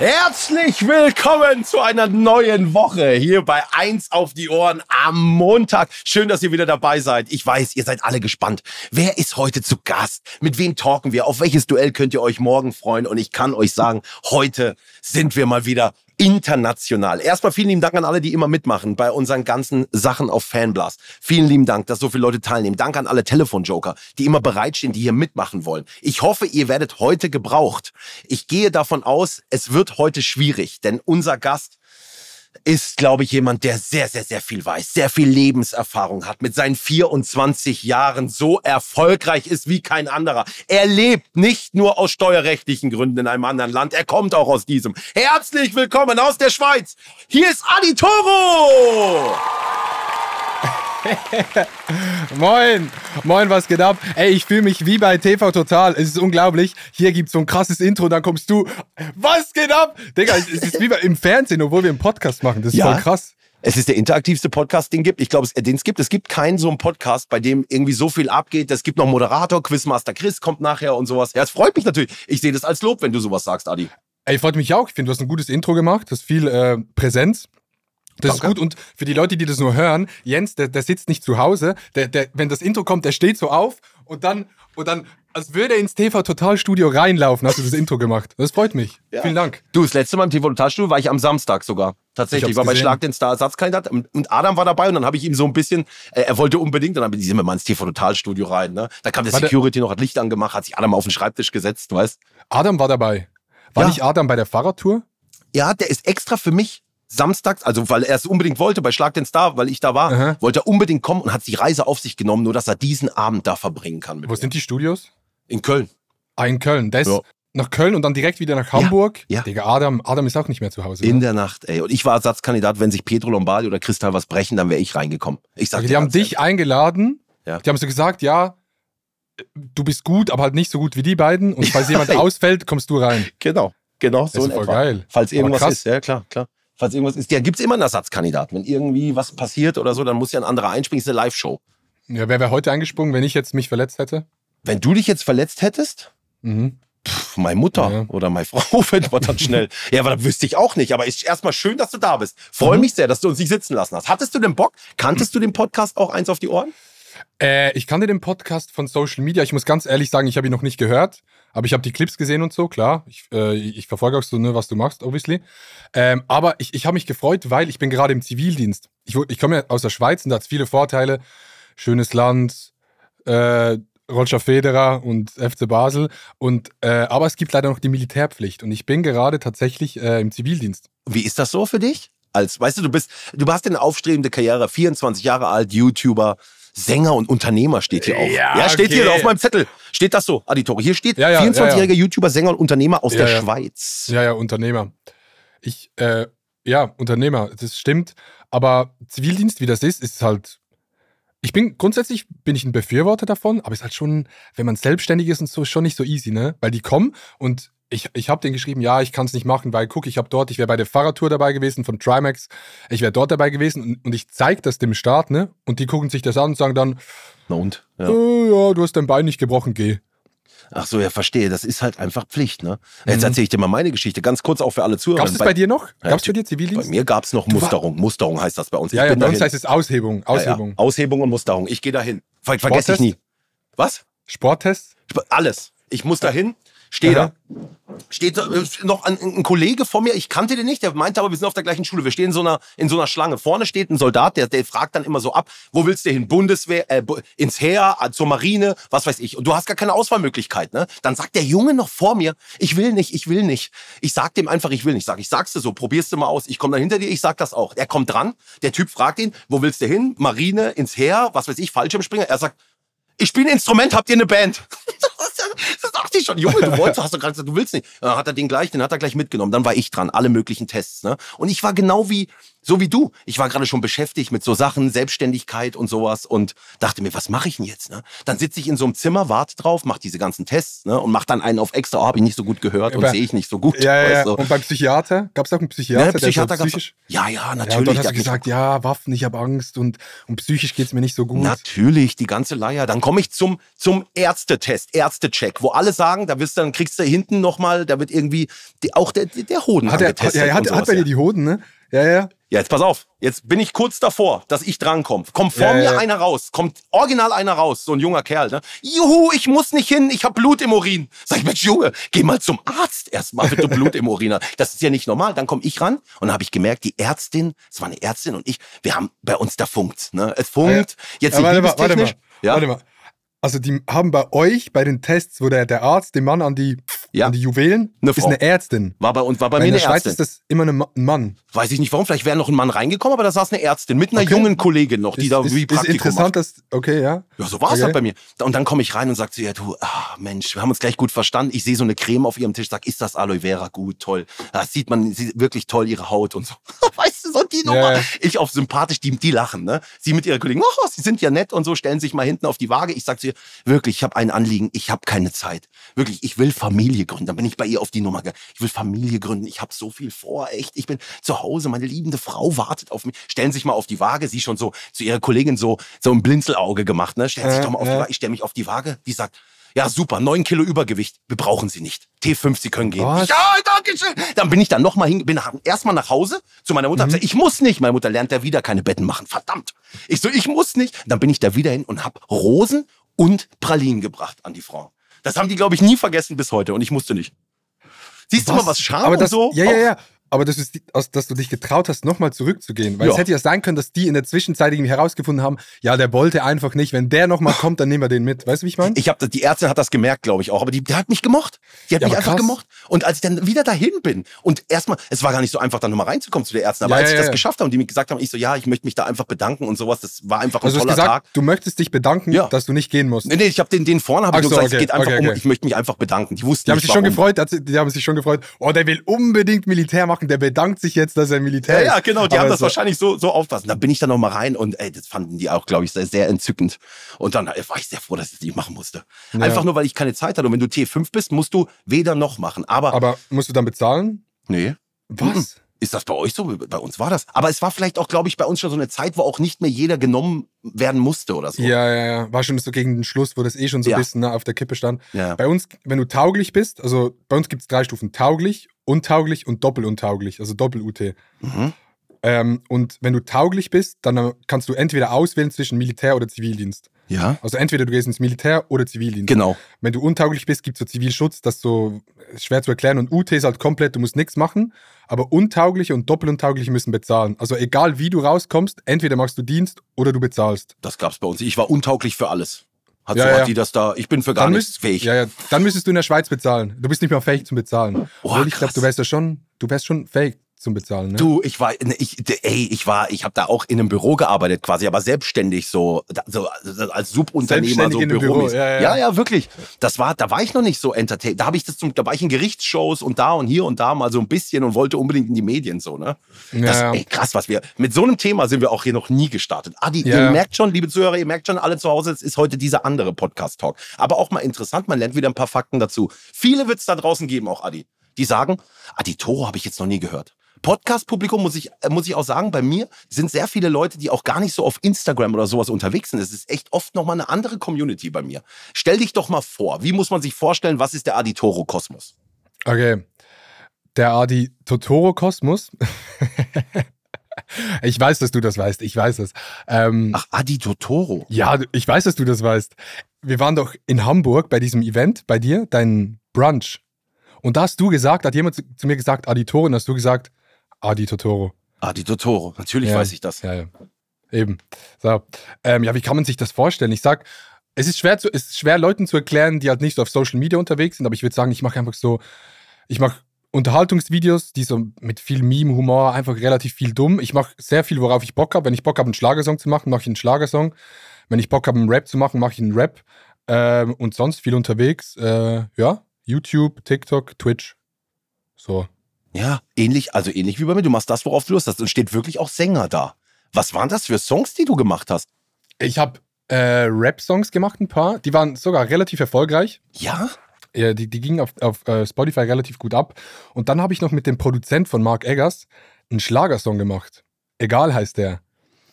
Herzlich willkommen zu einer neuen Woche hier bei Eins auf die Ohren am Montag. Schön, dass ihr wieder dabei seid. Ich weiß, ihr seid alle gespannt. Wer ist heute zu Gast? Mit wem talken wir? Auf welches Duell könnt ihr euch morgen freuen? Und ich kann euch sagen, heute sind wir mal wieder international. Erstmal vielen lieben Dank an alle, die immer mitmachen bei unseren ganzen Sachen auf Fanblast. Vielen lieben Dank, dass so viele Leute teilnehmen. Danke an alle Telefonjoker, die immer bereitstehen, die hier mitmachen wollen. Ich hoffe, ihr werdet heute gebraucht. Ich gehe davon aus, es wird heute schwierig, denn unser Gast ist, glaube ich, jemand, der sehr, sehr, sehr viel weiß, sehr viel Lebenserfahrung hat, mit seinen 24 Jahren so erfolgreich ist wie kein anderer. Er lebt nicht nur aus steuerrechtlichen Gründen in einem anderen Land, er kommt auch aus diesem. Herzlich willkommen aus der Schweiz. Hier ist Adi Toro. moin, moin, was geht ab? Ey, ich fühle mich wie bei TV Total. Es ist unglaublich. Hier gibt's so ein krasses Intro, dann kommst du. Was geht ab? Digga, es ist wie bei, im Fernsehen, obwohl wir einen Podcast machen. Das ist ja. voll krass. Es ist der interaktivste Podcast, den gibt. Ich glaube, den es gibt. Es gibt keinen so einen Podcast, bei dem irgendwie so viel abgeht. Es gibt noch Moderator, Quizmaster Chris kommt nachher und sowas. Ja, es freut mich natürlich. Ich sehe das als Lob, wenn du sowas sagst, Adi. Ey, freut mich auch. Ich finde, du hast ein gutes Intro gemacht. Du hast viel äh, Präsenz. Das Danke. ist gut. Und für die Leute, die das nur hören, Jens, der, der sitzt nicht zu Hause. Der, der, wenn das Intro kommt, der steht so auf und dann, und dann, als würde er ins TV Total Studio reinlaufen, hast du das Intro gemacht. Das freut mich. Ja. Vielen Dank. Du, das letzte Mal im TV Total Studio war ich am Samstag sogar. Tatsächlich. Ich war bei Schlag den Star Ersatzkandidat und Adam war dabei und dann habe ich ihm so ein bisschen, äh, er wollte unbedingt, dann sind wir mal ins TV Total Studio rein. Ne? Da kam der war Security der, noch, hat Licht angemacht, hat sich Adam auf den Schreibtisch gesetzt, weißt Adam war dabei. War ja. nicht Adam bei der Fahrradtour? Ja, der ist extra für mich samstags, also weil er es unbedingt wollte, bei Schlag den Star, weil ich da war, Aha. wollte er unbedingt kommen und hat die Reise auf sich genommen, nur dass er diesen Abend da verbringen kann. Wo mir. sind die Studios? In Köln. Ah, in Köln. Das ja. nach Köln und dann direkt wieder nach Hamburg. Ja. ja. Digga, Adam, Adam ist auch nicht mehr zu Hause. In oder? der Nacht, ey. Und ich war Ersatzkandidat, wenn sich Pedro Lombardi oder Kristal was brechen, dann wäre ich reingekommen. Ich sag okay, die haben dich eingeladen. Ja. Die haben so gesagt, ja, du bist gut, aber halt nicht so gut wie die beiden. Und falls jemand ausfällt, kommst du rein. Genau, genau. So das ist voll etwa. geil. Falls irgendwas ist, ja klar, klar falls irgendwas ist. Ja, gibt es immer einen Ersatzkandidaten. Wenn irgendwie was passiert oder so, dann muss ja ein anderer einspringen. Das ist eine Live-Show. Ja, wer wäre heute eingesprungen, wenn ich jetzt mich verletzt hätte? Wenn du dich jetzt verletzt hättest? Mhm. Pff, meine Mutter ja. oder meine Frau, wenn man dann schnell. ja, aber das wüsste ich auch nicht. Aber ist erstmal schön, dass du da bist. Freue mhm. mich sehr, dass du uns nicht sitzen lassen hast. Hattest du den Bock? Kanntest du den Podcast auch eins auf die Ohren? Äh, ich kannte den Podcast von Social Media. Ich muss ganz ehrlich sagen, ich habe ihn noch nicht gehört. Aber ich habe die Clips gesehen und so, klar. Ich, äh, ich verfolge auch so, ne, was du machst, obviously. Ähm, aber ich, ich habe mich gefreut, weil ich bin gerade im Zivildienst. Ich, ich komme ja aus der Schweiz und da hat es viele Vorteile. Schönes Land, äh, Roger Federer und FC Basel. Und, äh, aber es gibt leider noch die Militärpflicht. Und ich bin gerade tatsächlich äh, im Zivildienst. Wie ist das so für dich? Als, weißt du, du bist, du hast eine aufstrebende Karriere, 24 Jahre alt, YouTuber, Sänger und Unternehmer steht hier auch. Ja, ja steht okay. hier auf meinem Zettel. Steht das so, Aditore. Hier steht ja, ja, 24-jähriger YouTuber, Sänger und Unternehmer aus der Schweiz. Ja, ja, Unternehmer. Ich, äh, ja, Unternehmer, das stimmt. Aber Zivildienst, wie das ist, ist halt. Ich bin grundsätzlich bin ich ein Befürworter davon, aber es ist halt schon, wenn man selbstständig ist und so, schon nicht so easy, ne? Weil die kommen und ich, ich habe denen geschrieben, ja, ich kann es nicht machen, weil guck, ich habe dort, ich wäre bei der Fahrradtour dabei gewesen von Trimax, ich wäre dort dabei gewesen und, und ich zeige das dem Staat, ne? Und die gucken sich das an und sagen dann, na und? Ja, äh, ja du hast dein Bein nicht gebrochen, geh. Ach so, ja, verstehe. Das ist halt einfach Pflicht, ne? Jetzt mhm. erzähle ich dir mal meine Geschichte, ganz kurz auch für alle Zuhörer. Gab es bei dir noch? Gab es bei dir Zivildienst? Bei mir gab es noch Musterung. Musterung heißt das bei uns. Ja, ja bei uns heißt es Aushebung. Aushebung. Ja, ja. Aushebung und Musterung. Ich gehe dahin. Ver vergesse ich nie. Was? Sporttest? Alles. Ich muss dahin Steht Aha. da. Steht da, äh, noch ein, ein Kollege vor mir, ich kannte den nicht, der meinte aber, wir sind auf der gleichen Schule. Wir stehen in so einer, in so einer Schlange. Vorne steht ein Soldat, der, der fragt dann immer so ab, wo willst du hin? Bundeswehr, äh, ins Heer, äh, zur Marine, was weiß ich. Und du hast gar keine Auswahlmöglichkeit, ne? Dann sagt der Junge noch vor mir, ich will nicht, ich will nicht. Ich sag dem einfach, ich will nicht. Sag, ich sag's dir so, probierst du mal aus. Ich komme dann hinter dir, ich sag das auch. Er kommt dran, der Typ fragt ihn, wo willst du hin? Marine, ins Heer, was weiß ich, Fallschirmspringer. Er sagt, ich spiele ein Instrument, habt ihr eine Band? Dachte ich schon, Junge, du wolltest, hast du gerade gesagt, du willst nicht. Dann hat er den gleich, den hat er gleich mitgenommen. Dann war ich dran, alle möglichen Tests. Ne? Und ich war genau wie, so wie du. Ich war gerade schon beschäftigt mit so Sachen, Selbstständigkeit und sowas und dachte mir, was mache ich denn jetzt? Ne? Dann sitze ich in so einem Zimmer, warte drauf, mache diese ganzen Tests ne? und mache dann einen auf extra, oh, habe ich nicht so gut gehört und sehe ich nicht so gut. Ja, ja, ja. du? Und beim Psychiater? Gab es auch einen Psychiater? Ne, der so Psychiater gab's- psychisch. ja, ja, Ja, und natürlich. dann hast du gesagt, ja, Waffen, ich habe Angst und, und psychisch geht's mir nicht so gut. Natürlich, die ganze Leier. Dann komme ich zum, zum Ärztetest, Ärztecheck, wo alle sagen, da wirst du, dann kriegst du hinten nochmal, da wird irgendwie die, auch der, der Hoden Hat er, angetestet. ja, hat, hat bei dir ja. die Hoden, ne? Ja, ja. Ja, jetzt pass auf. Jetzt bin ich kurz davor, dass ich drankomme. Kommt vor Ja, mir ja. einer raus. Kommt original einer raus. So ein junger Kerl, ne? Juhu, ich muss nicht hin. Ich habe Blut im Urin. Sag ich, Mensch, Junge, geh mal zum Arzt erstmal, wenn du Blut im Urin hast. Das ist ja nicht normal. Dann komme ich ran und dann habe ich gemerkt, die Ärztin, es war eine Ärztin und ich, wir haben bei uns da funkt, ne? Es funkt. Jetzt Ja, warte, mal, warte, mal. Ja? warte mal. Also die haben bei euch, bei den Tests, wo der, der Arzt den Mann an die, Ja. an die Juwelen, Eine ist eine Ärztin. War bei uns, war bei Weil mir in eine der Schweiz Ärztin. ist das immer eine Ma- ein Mann. Weiß ich nicht warum. Vielleicht wäre noch ein Mann reingekommen, aber da saß eine Ärztin mit einer Okay. jungen Kollegin noch, die ist, da ist, wie ist Praktikum interessant, dass. Okay, ja. Ja, so war es Okay. halt bei mir. Und dann komme ich rein und sag zu ihr, du, ah, Mensch, wir haben uns gleich gut verstanden. Ich sehe so eine Creme auf ihrem Tisch, sag, ist das Aloe Vera? Gut, toll. Das sieht man, sie wirklich toll, ihre Haut und so. weißt du, so die Nummer. ja. Ich auf sympathisch, die, die lachen, ne? Sie mit ihrer Kollegin, oh, sie sind ja nett und so, stellen sich mal hinten auf die Waage. Ich sag zu ihr, wirklich, ich habe ein Anliegen, ich habe keine Zeit. Wirklich, ich will Familie gründen. Dann bin ich bei ihr auf die Nummer gegangen. Ich will Familie gründen, ich habe so viel vor, echt. Ich bin zu Hause, meine liebende Frau wartet auf mich. Stellen sich mal auf die Waage, sie schon so zu ihrer Kollegin so, so ein Blinzelauge gemacht, ne? Stellen sich Äh, doch mal auf die äh. Waage. Ich stelle mich auf die Waage, die sagt, ja, super, neun Kilo Übergewicht. Wir brauchen sie nicht. T5, sie können gehen. Was? Ja, danke schön. Dann bin ich dann nochmal hin, bin erstmal nach Hause zu meiner Mutter. Hab gesagt, ich muss nicht. Meine Mutter lernt ja wieder keine Betten machen. Verdammt. Ich so, ich muss nicht. Dann bin ich da wieder hin und hab Rosen und Pralinen gebracht an die Frau. Das haben die, glaube ich, nie vergessen bis heute und ich musste nicht. Siehst du mal, was Charme aber und das, so? Ja, ja, ja. Aber das ist, die- aus- dass du dich getraut hast, nochmal zurückzugehen. Weil Ja. es hätte ja sein können, dass die in der Zwischenzeit irgendwie herausgefunden haben, ja, der wollte einfach nicht. Wenn der nochmal kommt, dann nehmen wir den mit. Weißt du, wie ich meine? Ich habe die Ärztin hat das gemerkt, glaube ich auch, aber die, die hat mich gemocht. Die hat Ja, mich einfach krass. gemocht. Und als ich dann wieder dahin bin und erstmal, es war gar nicht so einfach, dann nochmal reinzukommen zu der Ärztin, aber Ja, als ich das geschafft habe und die mir gesagt haben, ich so, ja, ich möchte mich da einfach bedanken und sowas, das war einfach ein Also toller gesagt, Tag. du möchtest dich bedanken, dass du nicht gehen musst. Nee, nee, ich habe den, den vorne hab so, gesagt, okay, es geht einfach okay, um, okay. ich möchte mich einfach bedanken. Die wussten Die haben nicht, sich schon warum. gefreut, dass- die haben sich schon gefreut, oh, der will unbedingt Militär machen, der bedankt sich jetzt, dass er Militär Ja, ist. ja, genau, die Aber haben das so- wahrscheinlich so, so aufpassen. Da bin ich dann noch mal rein und ey, das fanden die auch, glaube ich, sehr, sehr entzückend. Und dann war ich sehr froh, dass ich das nicht machen musste. Ja. Einfach nur, weil ich keine Zeit hatte. Und wenn du T5 bist, musst du weder noch machen. Aber, Aber musst du dann bezahlen? nee, Was? Ist das bei euch so? Bei uns war das. Aber es war vielleicht auch, glaube ich, bei uns schon so eine Zeit, wo auch nicht mehr jeder genommen werden musste oder so. Ja, ja, ja. War schon so gegen den Schluss, wo das eh schon so Ja. ein bisschen ne, auf der Kippe stand. Ja. Bei uns, wenn du tauglich bist, also bei uns gibt es drei Stufen: tauglich, untauglich und doppeluntauglich, also Doppel-UT. Mhm. Ähm, und wenn du tauglich bist, dann kannst du entweder auswählen zwischen Militär oder Zivildienst. Ja. Also entweder du gehst ins Militär oder Zivildienst. Genau. Wenn du untauglich bist, gibt es so Zivilschutz, das ist so ist schwer zu erklären. Und UT ist halt komplett, du musst nichts machen. Aber Untaugliche und Doppeluntaugliche müssen bezahlen. Also egal wie du rauskommst, entweder machst du Dienst oder du bezahlst. Das gab's bei uns. Ich war untauglich für alles. Hat, Ja, so, ja. hat die das da, ich bin für gar Dann nichts müsst- fähig. Ja, ja, dann müsstest du in der Schweiz bezahlen. Du bist nicht mehr fähig zum Bezahlen. Boah, Obwohl ich glaube, du wärst ja schon, du wärst schon fähig zum Bezahlen. Ne? Du, ich war, ne, ich, ey, ich war, ich habe da auch in einem Büro gearbeitet, quasi, aber selbstständig so, so als Subunternehmer, Selbstständig so in einem Büro, Büromäßig. ja, ja. ja, ja, wirklich. Das war, da war ich noch nicht so entertained. Da habe ich das zum, da war ich in Gerichtsshows und da und hier und da mal so ein bisschen und wollte unbedingt in die Medien so, ne? Das, Ja. ey, krass, was wir, mit so einem Thema sind wir auch hier noch nie gestartet. Adi, Ja. ihr merkt schon, liebe Zuhörer, ihr merkt schon alle zu Hause, es ist heute dieser andere Podcast-Talk. Aber auch mal interessant, man lernt wieder ein paar Fakten dazu. Viele wird es da draußen geben, auch Adi. Die sagen, Adi Toro habe ich jetzt noch nie gehört. Podcast-Publikum muss ich, äh, muss ich auch sagen, bei mir sind sehr viele Leute, die auch gar nicht so auf Instagram oder sowas unterwegs sind. Es ist echt oft nochmal eine andere Community bei mir. Stell dich doch mal vor, wie muss man sich vorstellen, was ist der Adi Toro-Kosmos? Okay. Der Adi Totoro Kosmos. ich weiß, dass du das weißt. Ich weiß es. Ähm, Ach, Adi Totoro. Ja, ich weiß, dass du das weißt. Wir waren doch in Hamburg bei diesem Event bei dir, dein Brunch. Und da hast du gesagt, hat jemand zu, mir gesagt, Adi Toro, und hast du gesagt, Adi Totoro. Adi Totoro, natürlich Ja. weiß ich das. Ja, ja. Eben. So. Ähm, ja, wie kann man sich das vorstellen? Ich sag, es ist schwer, zu, es ist schwer, Leuten zu erklären, die halt nicht so auf Social Media unterwegs sind, aber ich würde sagen, ich mache einfach so, ich mache Unterhaltungsvideos, die so mit viel Meme, Humor, einfach relativ viel dumm. Ich mache sehr viel, worauf ich Bock habe. Wenn ich Bock habe, einen Schlagersong zu machen, mache ich einen Schlagersong. Wenn ich Bock habe, einen Rap zu machen, mache ich einen Rap. Ähm, und sonst viel unterwegs. Äh, ja, YouTube, TikTok, Twitch. So. Ja, ähnlich, also ähnlich wie bei mir. Du machst das, worauf du Lust hast. Und steht wirklich auch Sänger da. Was waren das für Songs, die du gemacht hast? Ich habe äh, Rap-Songs gemacht, ein paar. Die waren sogar relativ erfolgreich. Ja? Ja, die, die gingen auf, auf äh, Spotify relativ gut ab. Und dann habe ich noch mit dem Produzent von Mark Eggers einen Schlagersong gemacht. Egal heißt der.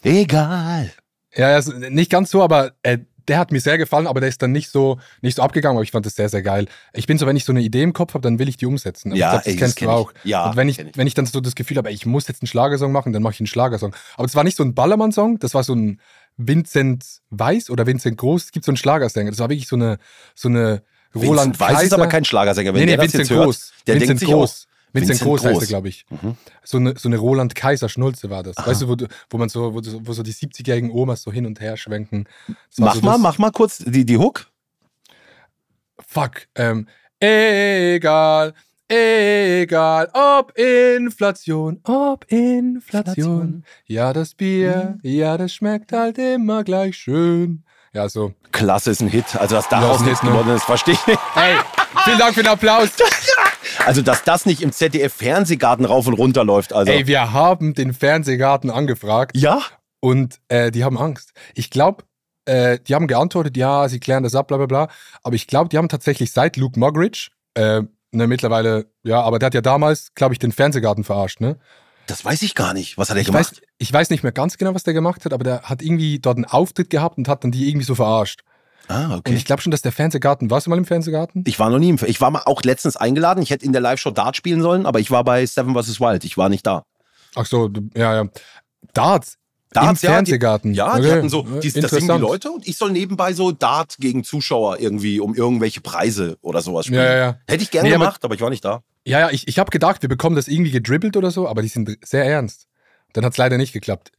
Egal. Ja, also nicht ganz so, aber äh, der hat mir sehr gefallen, aber der ist dann nicht so, nicht so abgegangen, aber ich fand das sehr, sehr geil. Ich bin so, wenn ich so eine Idee im Kopf habe, dann will ich die umsetzen. Aber Ja, ich glaube, das ey, das kennst kenn du ich. auch. Ja, Und wenn ich, ich. wenn ich dann so das Gefühl habe, ey, ich muss jetzt einen Schlagersong machen, dann mache ich einen Schlagersong. Aber es war nicht so ein Ballermann-Song, das war so ein Vincent Weiß oder Vincent Groß. Es gibt so einen Schlagersänger. Das war wirklich so eine, so eine Roland Vincent Weiß ist aber kein Schlagersänger. Wenn nee, nee, der das Vincent jetzt hört, Groß. der Vincent denkt sich Groß. auch, Vincent, Vincent Groß heißt er, Groß. glaube ich. Mhm. So eine, so eine Roland Kaiser Schnulze war das. Weißt du, wo, wo man so, wo, wo so die 70-jährigen Omas so hin und her schwenken. Mach so mal, das- mach mal kurz die, die Hook. Fuck. Ähm, egal, egal, ob Inflation, ob Inflation. Ja, das Bier, ja, das schmeckt halt immer gleich schön. Ja, so. Klasse ist ein Hit. Also, dass Ja, daraus ein nichts ne? geworden ist, verstehe ich nicht. Hey, vielen Dank für den Applaus. Also, dass das nicht im ZDF-Fernsehgarten rauf und runter läuft. Also. Ey, wir haben den Fernsehgarten angefragt ja? und äh, die haben Angst. Ich glaube, äh, die haben geantwortet, ja, sie klären das ab, bla bla bla. Aber ich glaube, die haben tatsächlich seit Luke Mogridge, äh, ne, mittlerweile, ja, aber der hat ja damals, glaube ich, den Fernsehgarten verarscht, ne? Das weiß ich gar nicht. Was hat er Ich gemacht? weiß, ich weiß nicht mehr ganz genau, was der gemacht hat, aber der hat irgendwie dort einen Auftritt gehabt und hat dann die irgendwie so verarscht. Ah, Und okay. ich glaube schon, dass der Fernsehgarten, warst du mal im Fernsehgarten? Ich war noch nie im Ich war mal auch letztens eingeladen. Ich hätte in der Live-Show Dart spielen sollen, aber ich war bei Seven vs. Wild. Ich war nicht da. Ach so, ja, ja. Darts. Darts, Im ja, Fernsehgarten. Ja, die Okay. hatten so, die, das singen die. Leute und ich soll nebenbei so Dart gegen Zuschauer irgendwie um irgendwelche Preise oder sowas spielen. Ja, ja, ja. Hätte ich gerne Nee, aber- gemacht, aber ich war nicht da. Ja, ja, ich, ich habe gedacht, wir bekommen das irgendwie gedribbelt oder so, aber die sind sehr ernst. Dann hat es leider nicht geklappt.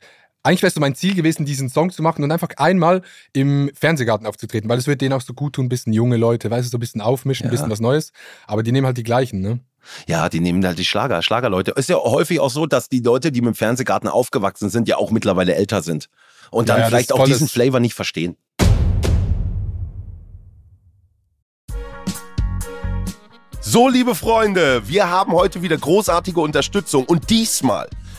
Eigentlich wäre es so mein Ziel gewesen, diesen Song zu machen und einfach einmal im Fernsehgarten aufzutreten, weil es wird denen auch so gut tun, ein bisschen junge Leute, weißt du, so ein bisschen aufmischen, ein Ja. bisschen was Neues. Aber die nehmen halt die gleichen, ne? Ja, die nehmen halt die Schlager, Schlagerleute. Ist ja häufig auch so, dass die Leute, die mit dem Fernsehgarten aufgewachsen sind, ja auch mittlerweile älter sind. Und dann Ja, vielleicht auch diesen Flavor nicht verstehen. So, liebe Freunde, wir haben heute wieder großartige Unterstützung und diesmal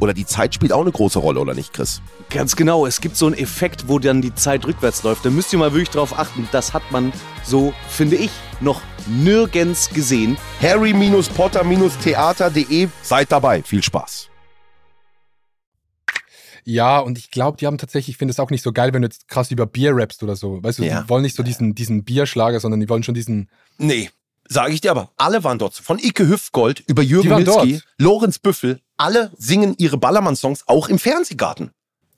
oder die Zeit spielt auch eine große Rolle, oder nicht, Chris? Ganz genau, es gibt so einen Effekt, wo dann die Zeit rückwärts läuft. Da müsst ihr mal wirklich drauf achten. Das hat man so, finde ich, noch nirgends gesehen. harry-potter-theater.de. Seid dabei. Viel Spaß. Ja, und ich glaube, die haben tatsächlich, ich finde es auch nicht so geil, wenn du jetzt krass über Bier rappst oder so. Weißt du, Ja. die wollen nicht so diesen, diesen Bierschlager, sondern die wollen schon diesen. Nee, sage ich dir aber. Alle waren dort. Von Icke Hüftgold über Jürgen Milski. Lorenz Büffel. Alle singen ihre Ballermann-Songs auch im Fernsehgarten.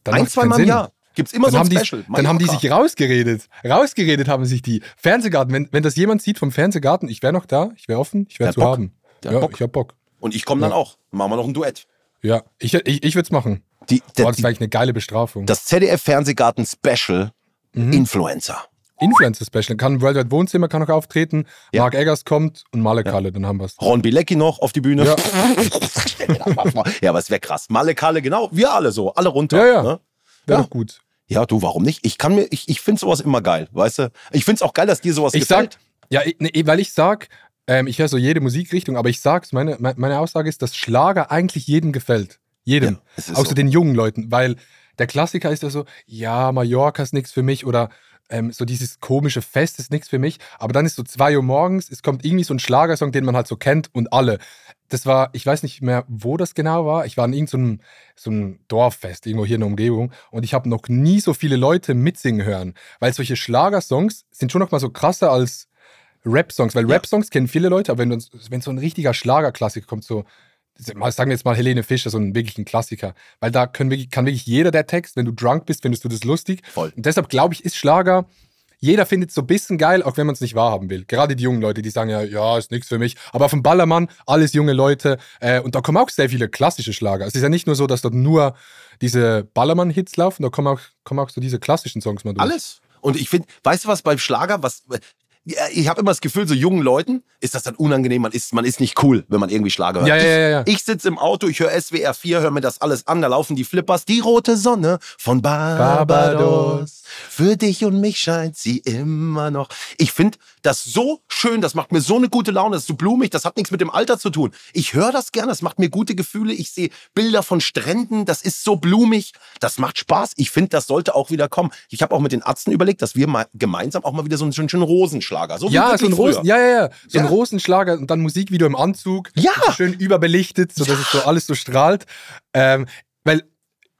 Dann Ein, zwei Mal im. Jahr. Gibt's immer Dann so ein haben, die, Special. dann haben die sich rausgeredet. Rausgeredet haben sich die. Fernsehgarten, wenn, wenn das jemand sieht vom Fernsehgarten, ich wäre noch da, ich wäre offen, ich wäre zu Bock. haben. Der ja, Bock. ich hab Bock. Und ich komme dann Ja. auch. Machen wir noch ein Duett. Ja, ich, ich, ich würde es machen. Die, der, Boah, das wäre eigentlich eine geile Bestrafung. das ZDF-Fernsehgarten-Special Mhm. Influencer. Influencer-Special. Kann Worldwide Wohnzimmer kann noch auftreten, Ja. Mark Eggers kommt und Male Kalle, dann haben wir es. Ron Bilecki noch auf die Bühne. Ja. Ja, aber es wäre krass. Malle Kalle, genau. Wir alle so. Alle runter. Ja, ja. Ne? Wäre Ja. doch gut. Ja, du, warum nicht? Ich kann mir, ich, ich finde sowas immer geil, weißt du? Ich finde es auch geil, dass dir sowas Ich sag, gefällt. ja, ich- nee, weil ich sag, ähm, ich höre so jede Musikrichtung, aber ich sag's, meine, me- meine Aussage ist, dass Schlager eigentlich jedem gefällt. Jedem. Ja, Außer so. den jungen Leuten, weil der Klassiker ist ja so, ja, Mallorca ist nichts für mich oder ähm, so dieses komische Fest ist nichts für mich. Aber dann ist so 2 Uhr morgens, es kommt irgendwie so ein Schlagersong, den man halt so kennt und alle. Das war, ich weiß nicht mehr, wo das genau war. Ich war in irgendeinem so einem Dorffest, irgendwo hier in der Umgebung. Und ich habe noch nie so viele Leute mitsingen hören. Weil solche Schlagersongs sind schon noch mal so krasser als Rap-Songs. Weil Ja. Rap-Songs kennen viele Leute, aber wenn, wenn so ein richtiger Schlagerklassiker kommt, so sagen wir jetzt mal Helene Fischer, so ein wirklichen Klassiker. Weil da wirklich, kann wirklich jeder der Text, wenn du drunk bist, findest du das lustig. Voll. Und deshalb glaube ich, ist Schlager, jeder findet es so ein bisschen geil, auch wenn man es nicht wahrhaben will. Gerade die jungen Leute, die sagen ja, ja, ist nichts für mich. Aber auf dem Ballermann, alles junge Leute. Äh, und da kommen auch sehr viele klassische Schlager. Es ist ja nicht nur so, dass dort nur diese Ballermann-Hits laufen, da kommen auch, kommen auch so diese klassischen Songs mal durch. Alles. Und ich finde, weißt du was beim Schlager, was. Ich habe immer das Gefühl, so jungen Leuten ist das dann unangenehm. Man ist, man ist nicht cool, wenn man irgendwie Schlager hört. Ja, ja, ja. Ich, sitze im Auto, ich höre SWR 4, höre mir das alles an. Da laufen die Flippers. Die rote Sonne von Barbados. Für dich und mich scheint sie immer noch. Ich finde das so schön. Das macht mir so eine gute Laune. Das ist so blumig. Das hat nichts mit dem Alter zu tun. Ich höre das gerne. Das macht mir gute Gefühle. Ich sehe Bilder von Stränden. Das ist so blumig. Das macht Spaß. Ich finde, das sollte auch wieder kommen. Ich habe auch mit den Ärzten überlegt, dass wir mal gemeinsam auch mal wieder so einen schönen, schönen Rosenschlager. So Ja, so ein. Rosen, ja, ja, ja. So ein Ja. Rosenschlager und dann Musikvideo im Anzug. Ja. So schön überbelichtet, sodass es so alles so strahlt. Ähm, weil,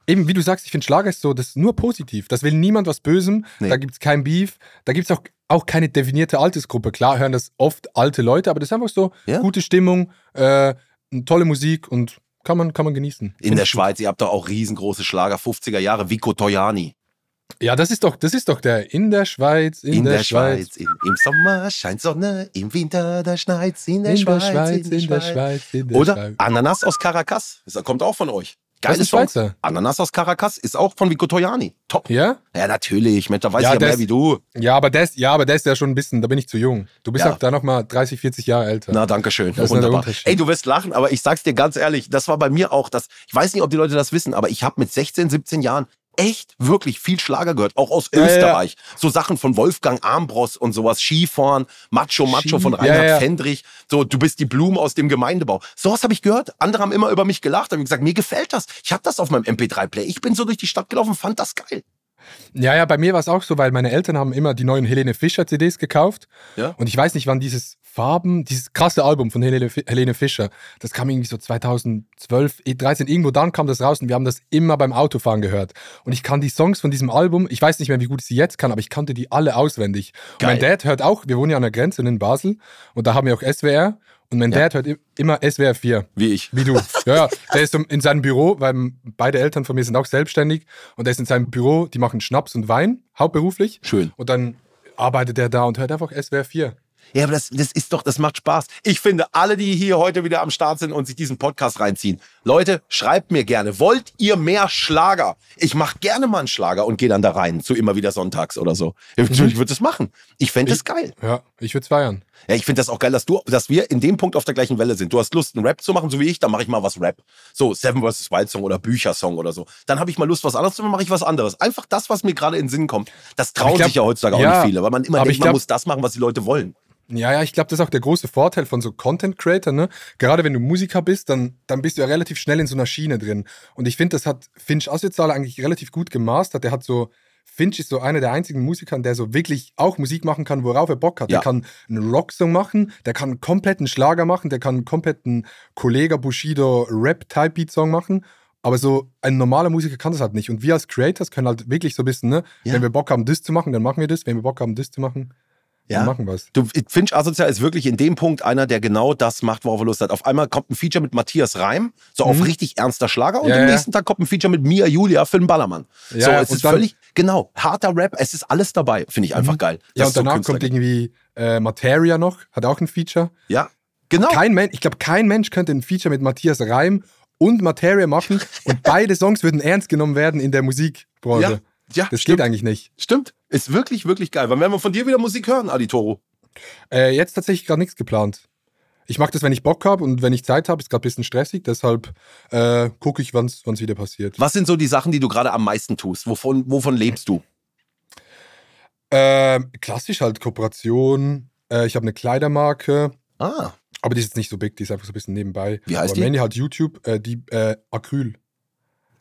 eben wie du sagst, ich finde Schlager ist so, das ist nur positiv. Das will niemand was Bösem. Nee. Da gibt es kein Beef. Da gibt es auch, auch keine definierte Altersgruppe. Klar hören das oft alte Leute, aber das ist einfach so Ja. gute Stimmung, äh, tolle Musik und kann man, kann man genießen. In der Schweiz, ihr habt doch auch riesengroße Schlager, 50er Jahre, Vico Toyani. Ja, das ist doch, das ist doch der in der Schweiz, in, In, der, der, Schweiz. Schweiz, im, im Sommer scheint Sonne, im Winter da schneit's, in der in der Schweiz, Schweiz, in der Schweiz. in der Oder Schweiz. Ananas aus Caracas, das kommt auch von euch. Geiles. Schweizer. Ananas aus Caracas ist auch von Vico Toyani. Top. Ja? Ja, natürlich, Mensch, da weiß Ja, ich ja mehr ist- wie du. Ja, aber der ist, ja, aber der ist ja schon ein bisschen, da bin ich zu jung. Du bist Ja. auch da nochmal 30, 40 Jahre älter. Na, danke schön. Das Wunderbar. Ey, du wirst lachen, aber ich sag's dir ganz ehrlich, das war bei mir auch das. Ich weiß nicht, ob die Leute das wissen, aber ich habe mit 16, 17 Jahren echt wirklich viel Schlager gehört, auch aus Ja, ja, ja. Österreich. So Sachen von Wolfgang Armbrost und sowas, Skifahren, Macho Macho Ski- von Reinhard ja. Fendrich, so du bist die Blume aus dem Gemeindebau. Sowas habe ich gehört. Andere haben immer über mich gelacht, haben gesagt, mir gefällt das. Ich habe das auf meinem MP3-Player. Ich bin so durch die Stadt gelaufen, fand das geil. Ja, ja, bei mir war es auch so, weil meine Eltern haben immer die neuen Helene Fischer CDs gekauft. Ja. Und ich weiß nicht, wann dieses Farben, dieses krasse Album von Helene, Helene Fischer, das kam irgendwie so 2012, 13, irgendwo dann kam das raus und wir haben das immer beim Autofahren gehört. Und ich kann die Songs von diesem Album, ich weiß nicht mehr, wie gut ich sie jetzt kann, aber ich kannte die alle auswendig. Und mein. Dad hört auch, wir wohnen ja an der Grenze in Basel und da haben wir auch SWR und mein Ja. Dad hört immer SWR 4. Wie ich. Wie du. Ja, ja. Der ist in seinem Büro, weil beide Eltern von mir sind auch selbstständig und der ist in seinem Büro, die machen Schnaps und Wein, hauptberuflich. Schön. Und dann arbeitet er da und hört einfach SWR 4. Ja, aber das, das ist doch, das macht Spaß. Ich finde, alle, die hier heute wieder am Start sind und sich diesen Podcast reinziehen, Leute, schreibt mir gerne, wollt ihr mehr Schlager? Ich mache gerne mal einen Schlager und gehe dann da rein, zu immer wieder sonntags oder so. Ich, ich würde das machen. Ich fände das geil. Ja, ich würde es feiern. Ja, ich finde das auch geil, dass du, dass wir in dem Punkt auf der gleichen Welle sind. Du hast Lust, einen Rap zu machen, so wie ich, dann mache ich mal was Rap. So, Seven vs. Wild Song oder Büchersong oder so. Dann habe ich mal Lust, was anderes zu machen, mache ich was anderes. Einfach das, was mir gerade in den Sinn kommt. Das trauen glaub- sich ja heutzutage auch ja, nicht viele, weil man immer denkt, ich man glaub- muss das machen, was die Leute wollen. Ja, ja, ich glaube, das ist auch der große Vorteil von so Content Creator, ne? Gerade wenn du Musiker bist, dann, dann bist du ja relativ schnell in so einer Schiene drin. Und ich finde, das hat Finch Assozial eigentlich relativ gut gemastert. Der hat so, Finch ist so einer der einzigen Musiker, der so wirklich auch Musik machen kann, worauf er Bock hat. Ja. Der kann einen Rocksong machen, der kann einen kompletten Schlager machen, der kann einen kompletten Kollega Bushido Rap-Type-Beat-Song machen. aber so ein normaler Musiker kann das halt nicht. Und wir als Creators können halt wirklich so ein bisschen, ne? Ja. Wenn wir Bock haben, das zu machen, dann machen wir das. Wenn wir Bock haben, das zu machen, Ja. machen es. Du, Finch Asozial ist wirklich in dem Punkt einer, der genau das macht, worauf er Lust hat. Auf einmal kommt ein Feature mit Matthias Reim, so auf Mhm. richtig ernster Schlager, und Ja, am ja. nächsten Tag kommt ein Feature mit Mia Julia für den Ballermann. Ja, so, ja, es ist völlig, genau, harter Rap, es ist alles dabei, finde ich einfach geil. Ja, und so danach Künstler kommt irgendwie äh, Materia noch, hat auch ein Feature. Ja, genau. Kein Mensch, ich glaube, kein Mensch könnte ein Feature mit Matthias Reim und Materia machen und beide Songs würden ernst genommen werden in der Musikbranche. Ja, das stimmt. geht eigentlich nicht. Stimmt. Ist wirklich, wirklich geil. Wann werden wir von dir wieder Musik hören, Aditoro? Äh, jetzt tatsächlich gerade nichts geplant. Ich mache das, wenn ich Bock habe und wenn ich Zeit habe. Ist gerade ein bisschen stressig, deshalb äh, gucke ich, wann es wieder passiert. Was sind so die Sachen, die du gerade am meisten tust? Wovon, wovon lebst du? Ähm, klassisch halt Kooperation. Äh, ich habe eine Kleidermarke, Ah, aber die ist jetzt nicht so big, die ist einfach so ein bisschen nebenbei. Wie heißt aber die? mainly halt YouTube, äh, die äh, Acryl.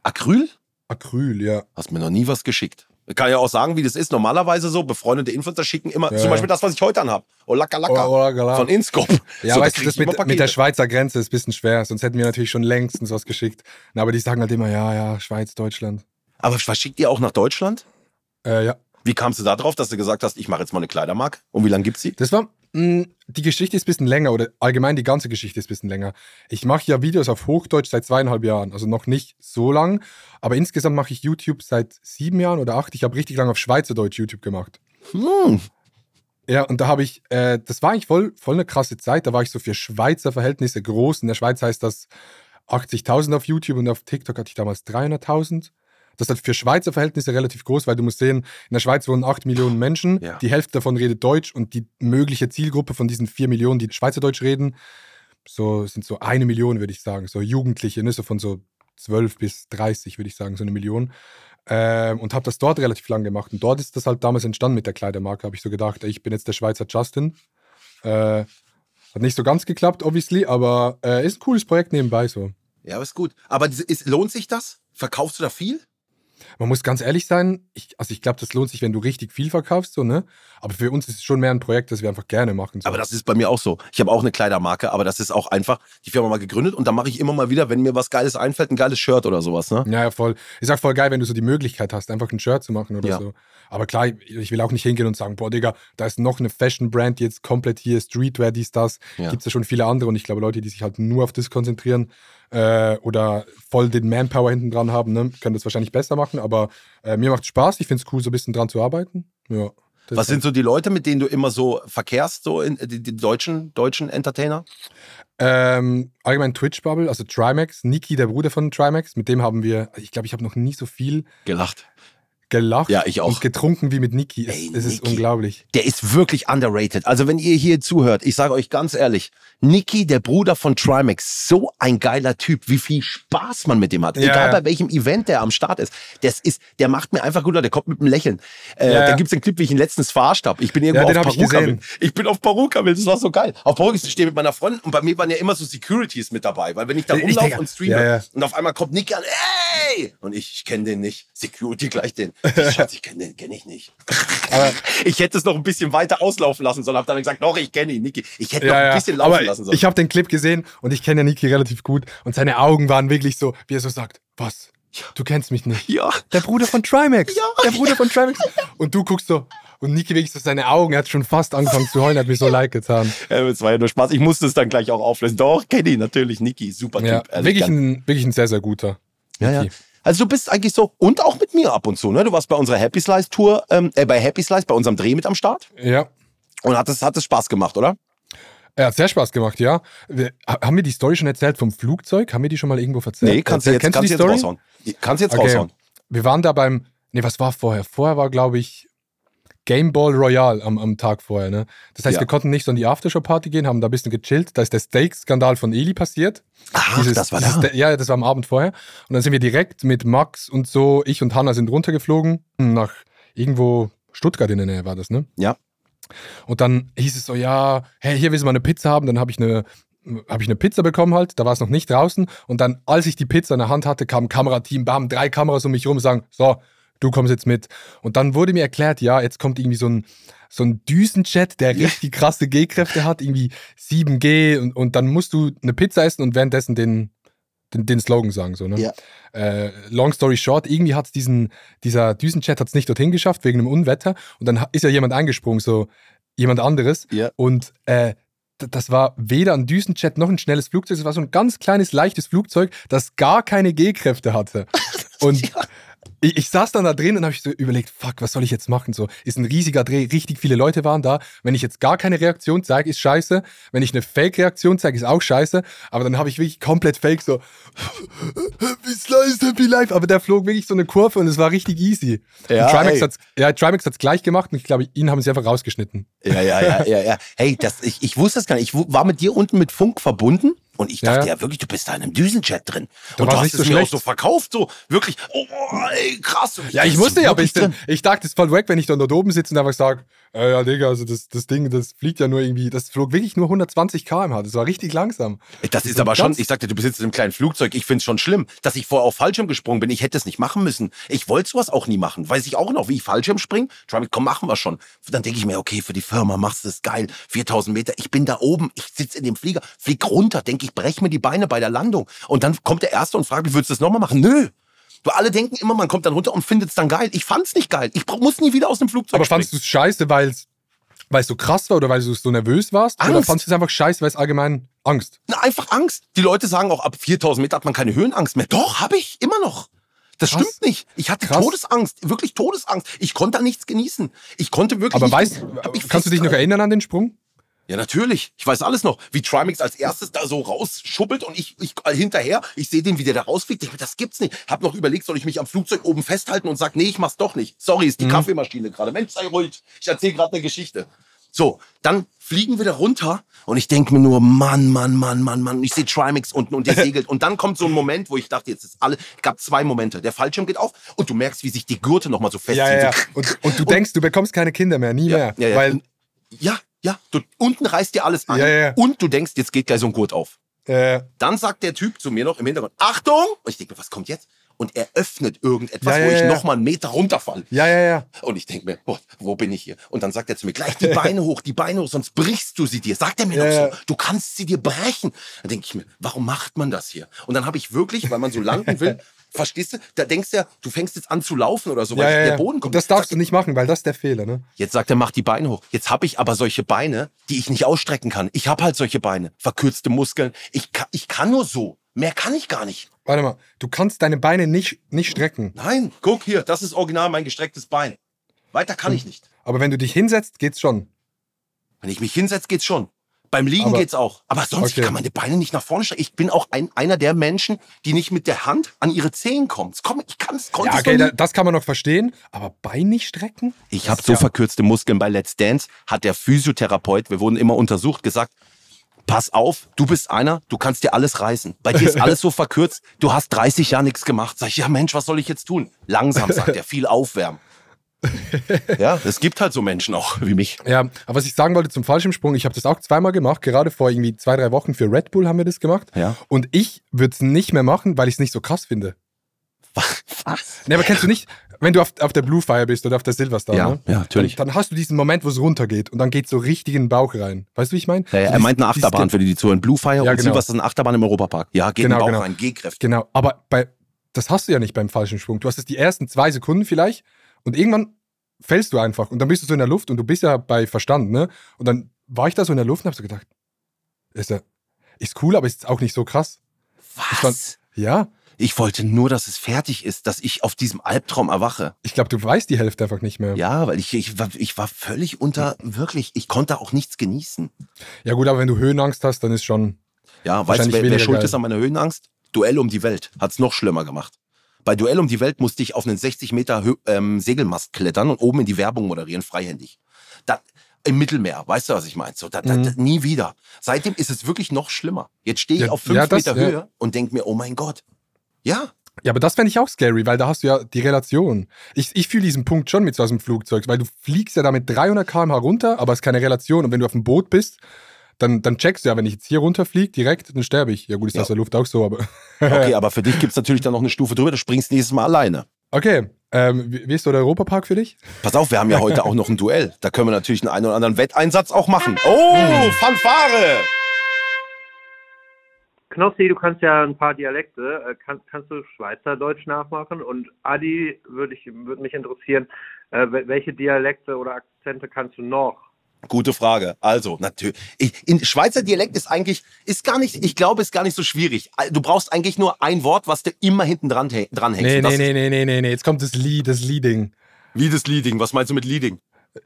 Acryl? Acryl, ja. Hast mir noch nie was geschickt. Ich kann ja auch sagen, wie das ist. Normalerweise so, befreundete Influencer schicken immer, Ja, zum ja. Beispiel das, was ich heute anhab. Oh, laka, laka. Oh, oh, gala. Von Inscope. Ja, So, da weißt du, das mit, mit der. Schweizer Grenze ist ein bisschen schwer, sonst hätten wir natürlich schon längstens was geschickt. Na, aber die sagen halt immer, ja, ja, Schweiz, Deutschland. Aber was schickt ihr auch nach Deutschland? Äh, ja. Wie kamst du da drauf, dass du gesagt hast, ich mache jetzt mal eine Kleidermarke? Und wie lange gibt's sie? Das war, die Geschichte ist ein bisschen länger oder allgemein die ganze Geschichte ist ein bisschen länger. Ich mache ja Videos auf Hochdeutsch seit zweieinhalb Jahren, also noch nicht so lang, aber insgesamt mache ich YouTube seit sieben Jahren oder acht. Ich habe richtig lange auf Schweizerdeutsch YouTube gemacht. Hm. Ja, und da habe ich, äh, das war eigentlich voll, voll eine krasse Zeit. Da war ich so für Schweizer Verhältnisse groß. In der Schweiz heißt das 80.000 auf YouTube und auf TikTok hatte ich damals 300.000. Das ist halt für Schweizer Verhältnisse relativ groß, weil du musst sehen, in der Schweiz wohnen 8 Millionen Menschen, Ja. die Hälfte davon redet Deutsch und die mögliche Zielgruppe von diesen 4 Millionen, die Schweizerdeutsch reden, so sind so eine Million, würde ich sagen. So Jugendliche, ne? so von so 12 bis 30, würde ich sagen, so eine Million. Ähm, und habe das dort relativ lang gemacht. Und dort ist das halt damals entstanden mit der Kleidermarke. Habe ich so gedacht, ich bin jetzt der Schweizer Justin. Äh, hat nicht so ganz geklappt, obviously, aber äh, ist ein cooles Projekt nebenbei so. Ja, aber ist gut. Aber ist, lohnt sich das? Verkaufst du da viel? Man muss ganz ehrlich sein, ich, also ich glaube, das lohnt sich, wenn du richtig viel verkaufst, so, ne? Aber für uns ist es schon mehr ein Projekt, das wir einfach gerne machen. So. Aber das ist bei mir auch so. Ich habe auch eine Kleidermarke, aber das ist auch einfach die Firma mal gegründet und da mache ich immer mal wieder, wenn mir was Geiles einfällt, ein geiles Shirt oder sowas. Ne? Ja, ja, voll. Ist auch voll geil, wenn du so die Möglichkeit hast, einfach ein Shirt zu machen oder Ja. so. Aber klar, ich will auch nicht hingehen und sagen, boah, Digga, da ist noch eine Fashion-Brand, die jetzt komplett hier Streetwear, dies, das. Ja. Gibt es ja schon viele andere und ich glaube, Leute, die sich halt nur auf das konzentrieren äh, oder voll den Manpower hinten dran haben, ne, können das wahrscheinlich besser machen. Aber äh, mir macht Spaß, ich finde es cool, so ein bisschen dran zu arbeiten. Ja. Was sind so die Leute, mit denen du immer so verkehrst, so in, die, die deutschen, deutschen Entertainer? Ähm, allgemein Twitch-Bubble, also Trimax, Niki, der Bruder von Trimax, mit dem haben wir, ich glaube, ich habe noch nie so viel Gelacht. Gelacht Ja, ich auch. und getrunken wie mit Niki. Es, Ey, es ist Niki. unglaublich. Der ist wirklich underrated. Also wenn ihr hier zuhört, ich sage euch ganz ehrlich, Niki, der Bruder von Trimax, so ein geiler Typ, wie viel Spaß man mit dem hat. Ja, Egal ja. bei welchem Event der am Start ist. Das ist, der macht mir einfach gut, der kommt mit einem Lächeln. Äh, Ja, Da gibt's den Clip, wie ich ihn letztens verarscht habe. Ich bin irgendwo auf hab ich. Ich bin auf Parukaville, das war so geil. Auf Parukaville stehe mit meiner Freundin und bei mir waren ja immer so Securities mit dabei, weil wenn ich da rumlaufe und streame und auf einmal kommt Niki an, ey! Und ich, ich kenne den nicht. Security gleich den. Ich, Schatz, ich kenne den, kenne ich nicht. Aber- ich hätte es noch ein bisschen weiter auslaufen lassen sollen. Hab dann gesagt, doch, ich kenne ihn, Niki. Ich hätte noch Ja, ein ja. bisschen laufen Aber lassen sollen. ich habe den Clip gesehen und ich kenne ja Niki relativ gut und seine Augen waren wirklich so, wie er so sagt, was? Du kennst mich nicht. ja. Der Bruder von Trimax. Ja. Der Bruder von Trimax. Und du guckst so und Niki wirklich so seine Augen, er hat schon fast angefangen zu heulen, hat mir so leid getan. Äh, Es war ja nur Spaß. Ich musste es dann gleich auch auflösen. Doch, kenne ihn natürlich. Niki, super Ja, Typ. ehrlich wirklich ein, wirklich ein sehr, sehr guter. ja, ja. Also du bist eigentlich so, und auch mit mir ab und zu, ne? Du warst bei unserer Happy Slice Tour, ähm, äh, bei Happy Slice, bei unserem Dreh mit am Start. Ja. Und hat es, hat es Spaß gemacht, oder? Er hat sehr Spaß gemacht, ja. Wir, ha- haben wir die Story schon erzählt vom Flugzeug? Haben wir die schon mal irgendwo erzählt? Nee, kannst du Erzähl- jetzt, Kennst kannst du jetzt raushauen. Kannst du jetzt Okay. raushauen. Wir waren da beim, nee, was war vorher? Vorher war, glaube ich, Game Ball Royale am, am Tag vorher. Ne? Das heißt, Ja. wir konnten nicht so in die Aftershow-Party gehen, haben da ein bisschen gechillt. Da ist der Steak-Skandal von Eli passiert. Ach, Dieses- das war da. Ja, das war am Abend vorher. Und dann sind wir direkt mit Max und so, ich und Hanna sind runtergeflogen nach irgendwo Stuttgart in der Nähe war das, ne? Ja. Und dann hieß es so, ja, hey, hier willst du mal eine Pizza haben. Dann habe ich eine habe ich eine Pizza bekommen halt, da war es noch nicht draußen und dann, als ich die Pizza in der Hand hatte, kam ein Kamerateam, bam, drei Kameras um mich rum und sagen, so, du kommst jetzt mit. Und dann wurde mir erklärt, ja, jetzt kommt irgendwie so ein, so ein Düsenjet, der richtig krasse G-Kräfte hat, irgendwie 7G und, und dann musst du eine Pizza essen und währenddessen den den, den Slogan sagen, so, ne? Ja. Äh, long story short, irgendwie hat diesen, dieser Düsenjet hat's nicht dorthin geschafft, wegen einem Unwetter. Und dann ist ja jemand eingesprungen, so jemand anderes. Ja. Und äh, das war weder ein Düsenjet noch ein schnelles Flugzeug, es war so ein ganz kleines, leichtes Flugzeug, das gar keine G-Kräfte hatte. Und ich, ich saß dann da drin und habe ich so überlegt, fuck, was soll ich jetzt machen? So, ist ein riesiger Dreh, richtig viele Leute waren da. Wenn ich jetzt gar keine Reaktion zeige, ist scheiße. Wenn ich eine Fake-Reaktion zeige, ist auch scheiße. Aber dann habe ich wirklich komplett fake so, wie slice happy life. Aber der flog wirklich so eine Kurve und es war richtig easy. Ja, und Trimax ey. hat's, ja, Trimax hat's gleich gemacht und ich glaube, ihn haben sie einfach rausgeschnitten. Ja, ja, ja, ja, ja. Hey, das, ich, ich wusste das gar nicht. Ich war mit dir unten mit Funk verbunden und ich Ja, dachte ja. ja, wirklich, du bist da in einem Düsenjet drin. Da und du hast es so mir auch so verkauft, so wirklich, oh, ey, krass. Ja, ich wusste ja ein wirklich bisschen. Ich dachte, es fällt weg, wenn ich dann dort oben sitze und einfach sage, äh, ja, Digga, also das, das Ding, das fliegt ja nur irgendwie, das flog wirklich nur 120 km/h. Das war richtig langsam. Das ist So aber schon, ich sagte, du besitzt in einem kleinen Flugzeug. Ich find's schon schlimm, dass ich vorher auf Fallschirm gesprungen bin. Ich hätte es nicht machen müssen. Ich wollte sowas auch nie machen. Weiß ich auch noch, wie ich Fallschirm springe. Try komm, machen wir schon. Dann denke ich mir, okay, für die Firma machst du es geil. 4000 Meter, ich bin da oben, ich sitze in dem Flieger, flieg runter, denke ich, brech mir die Beine bei der Landung. Und dann kommt der Erste und fragt mich, würdest du das nochmal machen? Nö. Du alle denken immer, man kommt dann runter und findet es dann geil. Ich fand's nicht geil. Ich muss nie wieder aus dem Flugzeug Aber fandest du es scheiße, weil es es so krass war oder weil du so nervös warst? Oder Angst. fandest du es einfach scheiße, weil es allgemein Angst? Na, einfach Angst. Die Leute sagen auch, ab 4000 Meter hat man keine Höhenangst mehr. Doch, habe ich, immer noch. Das Krass. stimmt nicht. Ich hatte Krass. Todesangst, wirklich Todesangst. Ich konnte da nichts genießen. Ich konnte wirklich Aber weißt, ich kannst du dich noch erinnern an den Sprung? Ja, natürlich. Ich weiß alles noch. Wie Trimix als erstes da so rausschubbelt und ich, ich hinterher, ich sehe den, wie der da rausfliegt. Ich das gibt's nicht. Hab noch überlegt, soll ich mich am Flugzeug oben festhalten und sag, nee, ich mach's doch nicht. Sorry, ist die Mhm. Kaffeemaschine gerade. Mensch, sei ruhig. Ich erzähle gerade eine Geschichte. So, dann fliegen wir da runter und ich denke mir nur, Mann, Mann, Mann, Mann, Mann. Und ich sehe Trimix unten und der segelt. Und dann kommt so ein Moment, wo ich dachte, jetzt ist alle, es gab zwei Momente. Der Fallschirm geht auf und du merkst, wie sich die Gurte nochmal so festziehen. So, Und, und du denkst, du bekommst keine Kinder mehr, nie mehr. ja, ja. Weil, ja, ja. Du, unten reißt dir alles an. Ja, ja, ja. Und du denkst, jetzt geht gleich so ein Gurt auf. äh, Dann sagt der Typ zu mir noch im Hintergrund, Achtung! Und ich denke mir, was kommt jetzt? Und er öffnet irgendetwas, Ja, ja, wo ich ja. noch mal einen Meter runterfalle. ja, ja, ja. Und ich denke mir, oh, wo bin ich hier? Und dann sagt er zu mir, gleich die Beine hoch, die Beine hoch, sonst brichst du sie dir. Sagt er mir Ja, noch ja. so, du kannst sie dir brechen. Dann denke ich mir, warum macht man das hier? Und dann habe ich wirklich, weil man so landen will, verstehst du, da denkst du ja, du fängst jetzt an zu laufen oder so, weil ja, ja, der. Boden kommt. das darfst du nicht machen, weil das ist der Fehler, ne? Jetzt sagt er, mach die Beine hoch. Jetzt habe ich aber solche Beine, die ich nicht ausstrecken kann. Ich habe halt solche Beine, verkürzte Muskeln. Ich kann, ich kann nur so. Mehr kann ich gar nicht. Warte mal, du kannst deine Beine nicht, nicht strecken. Nein, guck hier, das ist original mein gestrecktes Bein. Weiter kann ich nicht. Aber wenn du dich hinsetzt, geht's schon. Wenn ich mich hinsetze, geht's schon. Beim Liegen Aber- geht's auch. Aber sonst, Okay. kann meine Beine nicht nach vorne strecken. Ich bin auch ein, einer der Menschen, die nicht mit der Hand an ihre Zehen kommen. Komm, ich kann's, konnte Ja, es okay, da, das kann man noch verstehen, aber Bein nicht strecken? Ich habe so ja- verkürzte Muskeln bei Let's Dance, hat der Physiotherapeut, wir wurden immer untersucht, gesagt, pass auf, du bist einer, du kannst dir alles reißen. Bei dir ist alles so verkürzt, du hast 30 Jahre nichts gemacht. Sag ich, ja Mensch, was soll ich jetzt tun? Langsam, sagt er, viel aufwärmen. Ja, es gibt halt so Menschen auch wie mich. Ja, aber was ich sagen wollte zum Fallschirmsprung, ich habe das auch zweimal gemacht, gerade vor irgendwie zwei, drei Wochen für Red Bull haben wir das gemacht. Ja. Und ich würde es nicht mehr machen, weil ich es nicht so krass finde. Was? Ne, aber kennst du nicht, wenn du auf, auf der Blue Fire bist oder auf der Silverstar, Ja, ne? ja, natürlich. Dann, dann hast du diesen Moment, wo es runtergeht und dann geht so richtig in den Bauch rein. Weißt du, wie ich meine? Ja, ja, So er meint eine Achterbahn für die, die zuhören. Blue Fire Ja, und genau. Silvester ist eine Achterbahn im Europapark. Ja, geht Genau, in den Bauch genau. rein, Gehkräfte. Genau, aber bei, das hast du ja nicht beim Fallschirmsprung. Du hast es die ersten zwei Sekunden vielleicht und irgendwann fällst du einfach und dann bist du so in der Luft und du bist ja bei Verstand, ne? Und dann war ich da so in der Luft und hab so gedacht, ist ja, ist cool, aber ist auch nicht so krass. Ich Was? Ja, Ich wollte nur, dass es fertig ist, dass ich auf diesem Albtraum erwache. ich glaube, du weißt die Hälfte einfach nicht mehr. Ja, weil ich, ich, war, ich war völlig unter, wirklich, ich konnte auch nichts genießen. Ja gut, aber wenn du Höhenangst hast, dann ist schon. Ja, weißt du, wer, wer schuld geil. ist an meiner Höhenangst? Duell um die Welt. Hat's noch schlimmer gemacht. Bei Duell um die Welt musste ich auf einen 60 Meter Hö ähm, Segelmast klettern und oben in die Werbung moderieren, freihändig. Da, Im Mittelmeer, weißt du, was ich meine? So, da, da, Mhm. nie wieder. Seitdem ist es wirklich noch schlimmer. Jetzt stehe ich Ja, auf 5 ja, Meter ja. Höhe und denke mir, oh mein Gott. Ja, Ja, aber das fände ich auch scary, weil da hast du ja die Relation. Ich, ich fühle diesen Punkt schon mit so aus dem Flugzeug, weil du fliegst ja damit 300 km/h runter, aber es ist keine Relation. Und wenn du auf dem Boot bist, dann, dann checkst du ja, wenn ich jetzt hier runterfliege, direkt, dann sterbe ich. Ja gut, ist Ja. aus der Luft auch so, aber. okay, aber für dich gibt's natürlich dann noch eine Stufe drüber. Du springst nächstes Mal alleine. Okay, ähm, wie, ist so der Europapark für dich? Pass auf, wir haben ja heute auch noch ein Duell. Da können wir natürlich einen einen oder anderen Wetteinsatz auch machen. Oh, Fanfare! Knossi, du kannst ja ein paar Dialekte. Äh, Kann, kannst du Schweizerdeutsch nachmachen? Und Adi, würde ich, würde mich interessieren, äh, wel- welche Dialekte oder Akzente kannst du noch? Gute Frage. Also, natürlich. Ich- In Schweizer Dialekt ist eigentlich, ist gar nicht, ich glaube, ist gar nicht so schwierig. Du brauchst eigentlich nur ein Wort, was du immer hinten dran, dran hängst. Nee, nee, nee, nee, nee, nee, nee. Jetzt kommt das Lied, das Leading. Wie das Leading? Was meinst du mit Leading?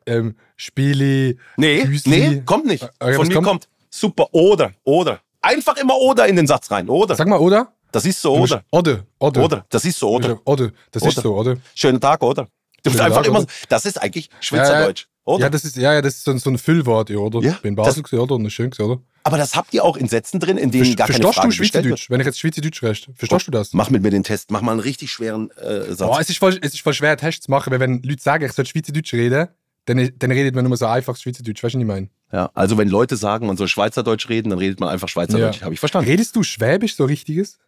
Ähm, Spieli. Nee, Müsli. nee, kommt nicht. Okay, Von was mir kommt? kommt? super, oder, oder. Einfach immer oder in den Satz rein, oder. Sag mal, oder? Das ist so, oder. Oder. Oder. Oder, das ist so, oder. Oder. Das ist so, oder? Schönen Tag, oder. Du musst einfach Tag, immer, oder? das ist eigentlich Schweizerdeutsch, oder? Ja, das ist, ja, ja, das ist so, ein- so ein Füllwort, ja, oder? Ja, Ich bin in das- Basel gewesen, oder? Und schön, gewesen, oder? Aber das habt ihr auch in Sätzen drin, in denen Ver- gar keine Frage du. Schweizerdeutsch? Wenn ich jetzt Schweizerdeutsch recht, verstehst du das? Mach mit mir den Test, mach mal einen richtig schweren äh, Satz. Boah, es ist, voll, es ist voll schwer, Tests zu machen, weil wenn Leute sagen, ich soll Schweizerdeutsch reden, dann, dann redet man nur so einfach Schweizerdeutsch, weißt du, was ich meine? Ja, also wenn Leute sagen, man soll Schweizerdeutsch reden, dann redet man einfach Schweizerdeutsch. Ja. Habe ich verstanden. Redest du Schwäbisch so richtiges?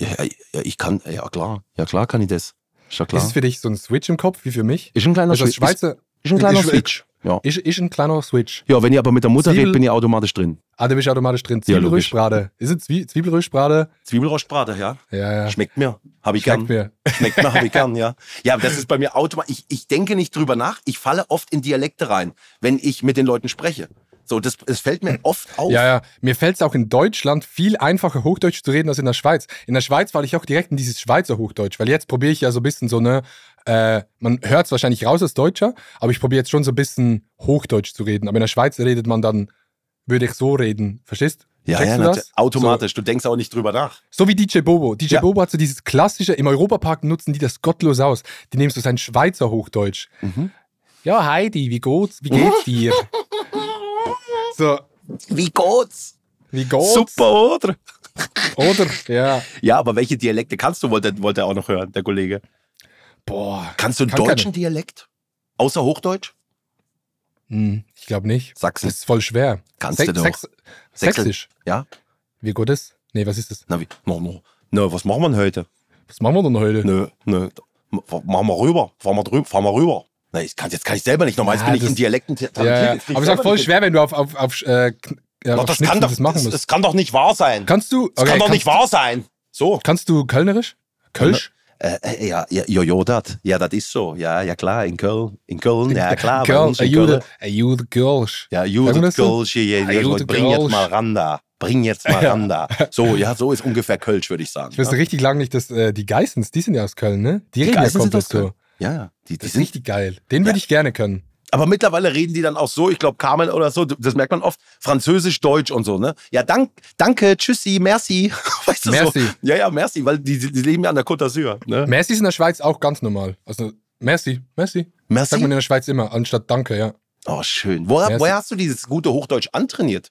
Ja, ja, ich kann, ja klar, ja klar kann ich das. Ist ja klar. Ist es für dich so ein Switch im Kopf, wie für mich? Ist ein kleiner Also als Switch. Schweizer, ist ein kleiner ist- Switch. Ja. ist, ist ein kleiner Switch. ja, wenn ich aber mit der Mutter Zwiebel- rede, bin ich automatisch drin. Ah, da bist du automatisch drin. Ja, logisch. Zwiebelröstbrate. Ist es Zwie Zwiebelröstbrate? Zwiebelrostbrate, ja. Ja, ja. Schmeckt mir. Habe ich Schmeckt gern. mir. Schmeckt mir, habe ich gern, ja. Ja, aber das ist bei mir automatisch. Ich, ich denke nicht drüber nach. Ich falle oft in Dialekte rein, wenn ich mit den Leuten spreche. So, das, das fällt mir oft auf. Ja, ja. Mir fällt es auch in Deutschland viel einfacher, Hochdeutsch zu reden als in der Schweiz. In der Schweiz falle ich auch direkt in dieses Schweizer Hochdeutsch, weil jetzt probiere ich ja so ein bisschen so, ne, äh, man hört es wahrscheinlich raus als Deutscher, aber ich probiere jetzt schon so ein bisschen Hochdeutsch zu reden. Aber in der Schweiz redet man dann, würde ich so reden. Verstehst? ja, Checkst ja du das? automatisch. Du denkst auch nicht drüber nach. So, so wie DJ Bobo. DJ Ja. Bobo hat so dieses klassische, im Europapark nutzen die das gottlos aus. Die nehmen so sein Schweizer Hochdeutsch. Mhm. Ja, Heidi, wie geht's, wie geht's dir? so, Wie geht's? wie geht's? Super, oder? Oder? Ja. Ja, aber welche Dialekte kannst du, wollte, wollte er auch noch hören, der Kollege. Boah. Kannst du einen Kann deutschen Dialekt? Außer Hochdeutsch? Hm, ich glaube nicht. Sachsen. Das ist voll schwer. Kannst du doch. Sex. Sächsisch. Ja? Wie gut ist? Nee, was ist das? Na, wie? No, no. No, was machen wir denn heute? Was machen wir denn heute? Nö, nö. Machen wir rüber. Fahren wir drüber. Fahren wir rüber. Na, ich kann, jetzt kann ich selber nicht. Normalerweise Ja, bin ich das- in Dialekten ja, ja. Ich Aber es ist auch voll schwer, wenn du auf, auf, auf, äh, ja. Doch, auf das kann doch, das machen das, musst. das kann doch nicht wahr sein. kannst du? Das okay, kann doch kannst, nicht wahr sein. So. Kannst du Kölnerisch? Kölsch? Äh, ja, ja, jojo, dat. Ja, das ist so. Ja, ja, klar, in Köln. In Köln, ja, a in Jude, Jude Kölsch. Ja, Jude Jude bring jetzt mal ran da. Bring jetzt mal ran da. So, ja, so ist ungefähr Kölsch, würde ich sagen. Ich wusste richtig lange nicht, dass äh, die Geissens, die sind ja aus Köln, ne? Die, reden ja komplett so. Ja. Die, die Das ist sind, richtig geil. Den würde ich gerne können. Aber mittlerweile reden die dann auch so, ich glaube Carmen oder so, das merkt man oft, Französisch, Deutsch und so, ne? Ja, dank, danke, tschüssi, merci. Weißt du Merci. so? Ja, ja, merci, weil die, die leben ja an der Côte d'Azur, ne? Merci ist in der Schweiz auch ganz normal. Also, merci, merci. Merci. Sagt man in der Schweiz immer, anstatt danke, ja. Oh, schön. Woher, woher hast du dieses gute Hochdeutsch antrainiert?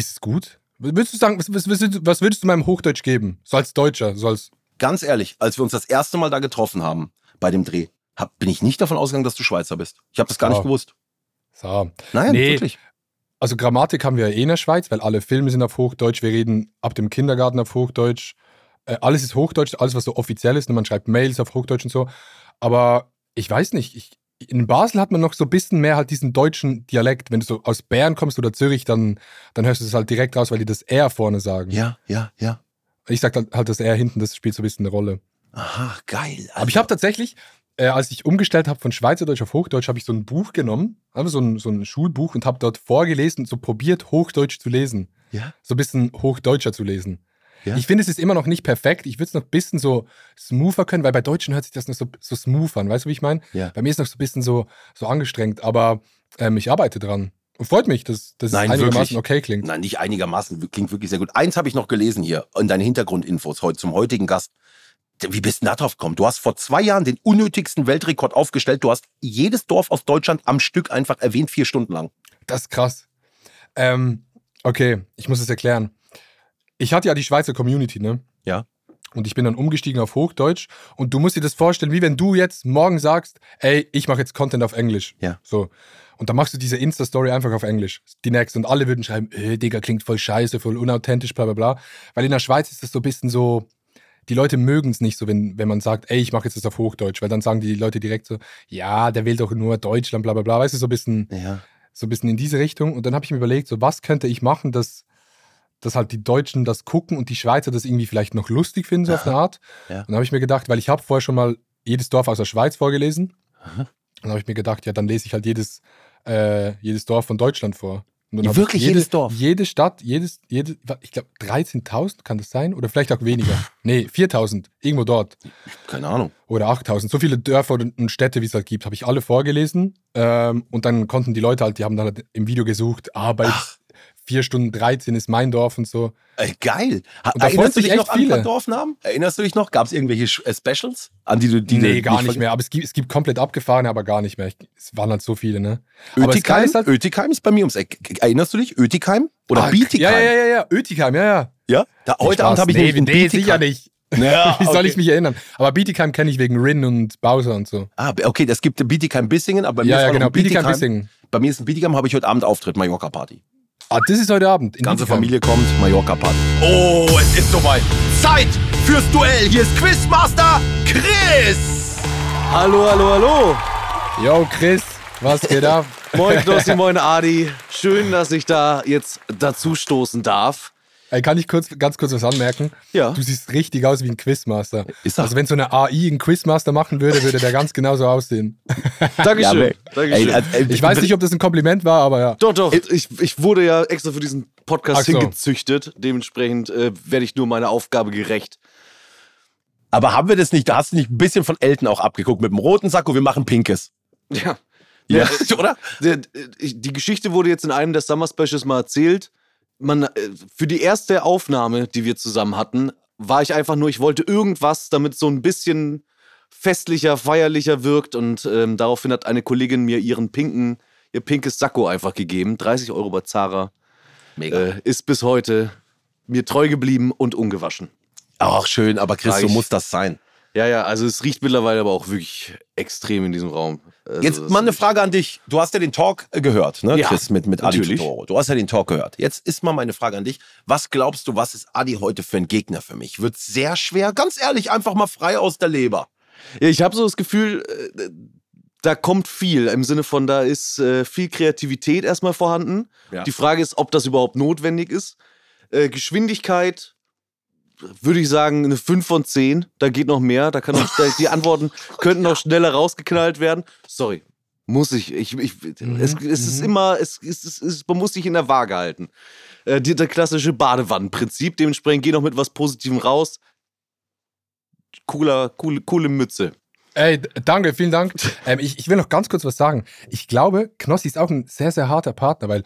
Ist es gut? Würdest du sagen, was, was, was, würdest du meinem Hochdeutsch geben? So als Deutscher, so als. Ganz ehrlich, als wir uns das erste Mal da getroffen haben bei dem Dreh, hab, bin ich nicht davon ausgegangen, dass du Schweizer bist. Ich habe das gar Ja. nicht gewusst. So. Nein, Nee. wirklich. Also Grammatik haben wir ja eh in der Schweiz, weil alle Filme sind auf Hochdeutsch. Wir reden ab dem Kindergarten auf Hochdeutsch. Äh, alles ist Hochdeutsch, alles was so offiziell ist. Und man schreibt Mails auf Hochdeutsch und so. Aber ich weiß nicht. Ich, in Basel hat man noch so ein bisschen mehr halt diesen deutschen Dialekt. Wenn du so aus Bern kommst oder Zürich, dann, dann hörst du es halt direkt raus, weil die das R vorne sagen. Ja, ja, ja. Ich sag halt, halt das R hinten, das spielt so ein bisschen eine Rolle. Aha, geil. Aber ich habe tatsächlich, äh, als ich umgestellt habe von Schweizerdeutsch auf Hochdeutsch, habe ich so ein Buch genommen, also so ein, so ein Schulbuch und habe dort vorgelesen, so probiert, Hochdeutsch zu lesen. Ja? So ein bisschen Hochdeutscher zu lesen. Ja. Ich finde, es ist immer noch nicht perfekt. Ich würde es noch ein bisschen so smoother können, weil bei Deutschen hört sich das noch so, so smooth an. Weißt du, wie ich meine? Ja. Bei mir ist noch so ein bisschen so, so angestrengt, aber ähm, ich arbeite dran. Und freut mich, dass, dass Nein, es einigermaßen wirklich. okay klingt. Nein, nicht einigermaßen, klingt wirklich sehr gut. Eins habe ich noch gelesen hier in deinen Hintergrundinfos heute zum heutigen Gast. Wie bist du da drauf gekommen? Du hast vor zwei Jahren den unnötigsten Weltrekord aufgestellt. Du hast jedes Dorf aus Deutschland am Stück einfach erwähnt, vier Stunden lang. Das ist krass. Ähm, okay, ich muss es erklären. Ich hatte ja die Schweizer Community, ne? Ja. Und ich bin dann umgestiegen auf Hochdeutsch. Und du musst dir das vorstellen, wie wenn du jetzt morgen sagst, ey, ich mache jetzt Content auf Englisch. Ja. So. Und dann machst du diese Insta-Story einfach auf Englisch. Die nächste. Und alle würden schreiben, äh, Digga, klingt voll scheiße, voll unauthentisch, bla bla bla. Weil in der Schweiz ist das so ein bisschen so, die Leute mögen es nicht so, wenn, wenn man sagt, ey, ich mache jetzt das auf Hochdeutsch. Weil dann sagen die Leute direkt so, ja, der will doch nur Deutschland, bla bla bla. Weißt du, so ein bisschen Ja. so ein bisschen in diese Richtung. Und dann habe ich mir überlegt, so was könnte ich machen, dass, dass halt die Deutschen das gucken und die Schweizer das irgendwie vielleicht noch lustig finden, so auf eine Art. Ja. Und dann habe ich mir gedacht, weil ich habe vorher schon mal jedes Dorf aus der Schweiz vorgelesen. Und dann habe ich mir gedacht, ja, dann lese ich halt jedes, äh, jedes Dorf von Deutschland vor. Und dann Ja, wirklich jede, jedes Dorf? Jede Stadt, jedes, jede, ich glaube 13.000 kann das sein? Oder vielleicht auch weniger. nee, 4.000, irgendwo dort. Keine Ahnung. Oder 8000. So viele Dörfer und Städte, wie es halt gibt, habe ich alle vorgelesen. Ähm, und dann konnten die Leute halt, die haben dann halt im Video gesucht, Arbeit, 4 Stunden 13 ist mein Dorf und so. Ey, geil. Ha, Und da freuen erinnerst du sich dich echt noch an viele. Dorfnamen? Erinnerst du dich noch? Gab es irgendwelche äh, Specials, an die du die nee, gar nicht verg- mehr. Aber es gibt, es gibt komplett abgefahrene, aber gar nicht mehr. Ich, es waren halt so viele, ne? Ötikheim? ist halt, Ötikheim ist bei mir ums Eck. Erinnerst du dich? Ötikheim? Oder Ah, Bietigheim? Ja, ja, ja, ja, Ötigheim, ja, ja. Ja? Da, heute. Abend habe ich nee, nee, sicher nicht. Ja, Wie soll okay. ich mich erinnern? Aber Bietigheim kenne ich wegen Rin und Bowser und so. Ah, okay, das gibt Bietigheim-Bissingen, aber bei mir Ja, ist ja, genau. Bietigheim. Bietigheim-Bissingen. Bei mir ist ein Bietigheim, habe ich heute Abend Auftritt, Mallorca-Party. Ah, das ist heute Abend. in Ganze. Familie kommt, Mallorca-Party. Oh, es ist soweit. Zeit fürs Duell. Hier ist Quizmaster Chris. Hallo, hallo, hallo. Yo, Chris, was geht ab? Moin Knossi, moin Adi. Schön, dass ich da jetzt dazu stoßen darf. Ey, kann ich kurz, ganz kurz was anmerken? Ja. Du siehst richtig aus wie ein Quizmaster. Ist er? also wenn so eine AI einen Quizmaster machen würde, würde der ganz genauso aussehen. Dankeschön. ey, Dankeschön. äh, äh, Ich weiß nicht, ob das ein Kompliment war, aber ja. doch, doch. Ich, ich wurde ja extra für diesen Podcast Ach so. hingezüchtet. Dementsprechend äh, werde ich nur meiner Aufgabe gerecht. Aber haben wir das nicht? Da hast du nicht ein bisschen von Elton auch abgeguckt mit dem roten Sakko. Wir machen pinkes. Ja. Ja, oder? Der- ich- Die Geschichte wurde jetzt in einem der Summer Specials mal erzählt. Man, äh, für die erste Aufnahme, die wir zusammen hatten, war ich einfach nur, ich wollte irgendwas, damit so ein bisschen festlicher, feierlicher wirkt. Und ähm, daraufhin hat eine Kollegin mir ihren pinken, ihr pinkes Sakko einfach gegeben. 30 Euro bei Zara. Mega. Äh, ist bis heute mir treu geblieben und ungewaschen. Ach, schön, aber Chris, so muss das sein. Ja, ja, also es riecht mittlerweile aber auch wirklich extrem in diesem Raum. Also Jetzt mal eine Frage an dich. Du hast ja den Talk äh, gehört, ne, Ja, Chris, mit, mit Adi. Totoro. Du hast ja den Talk gehört. Jetzt ist mal meine Frage an dich. Was glaubst du, was ist Adi heute für ein Gegner für mich? Wird sehr schwer, ganz ehrlich, einfach mal frei aus der Leber. Ich habe so das Gefühl, äh, da kommt viel. Im Sinne von, da ist äh, viel Kreativität erstmal vorhanden. Ja. Die Frage ist, ob das überhaupt notwendig ist. Geschwindigkeit würde ich sagen, eine 5 von 10. Da geht noch mehr. Da kann noch, die Antworten könnten noch schneller rausgeknallt werden. Sorry. Muss ich. ich, ich es, es ist immer, es, es, es, man muss sich in der Waage halten. Äh, der klassische Badewannenprinzip. Dementsprechend geh noch mit was Positivem raus. Cooler, coole, coole Mütze. Ey, danke, vielen Dank. Ähm, ich, ich will noch ganz kurz was sagen. Ich glaube, Knossi ist auch ein sehr, sehr harter Partner, weil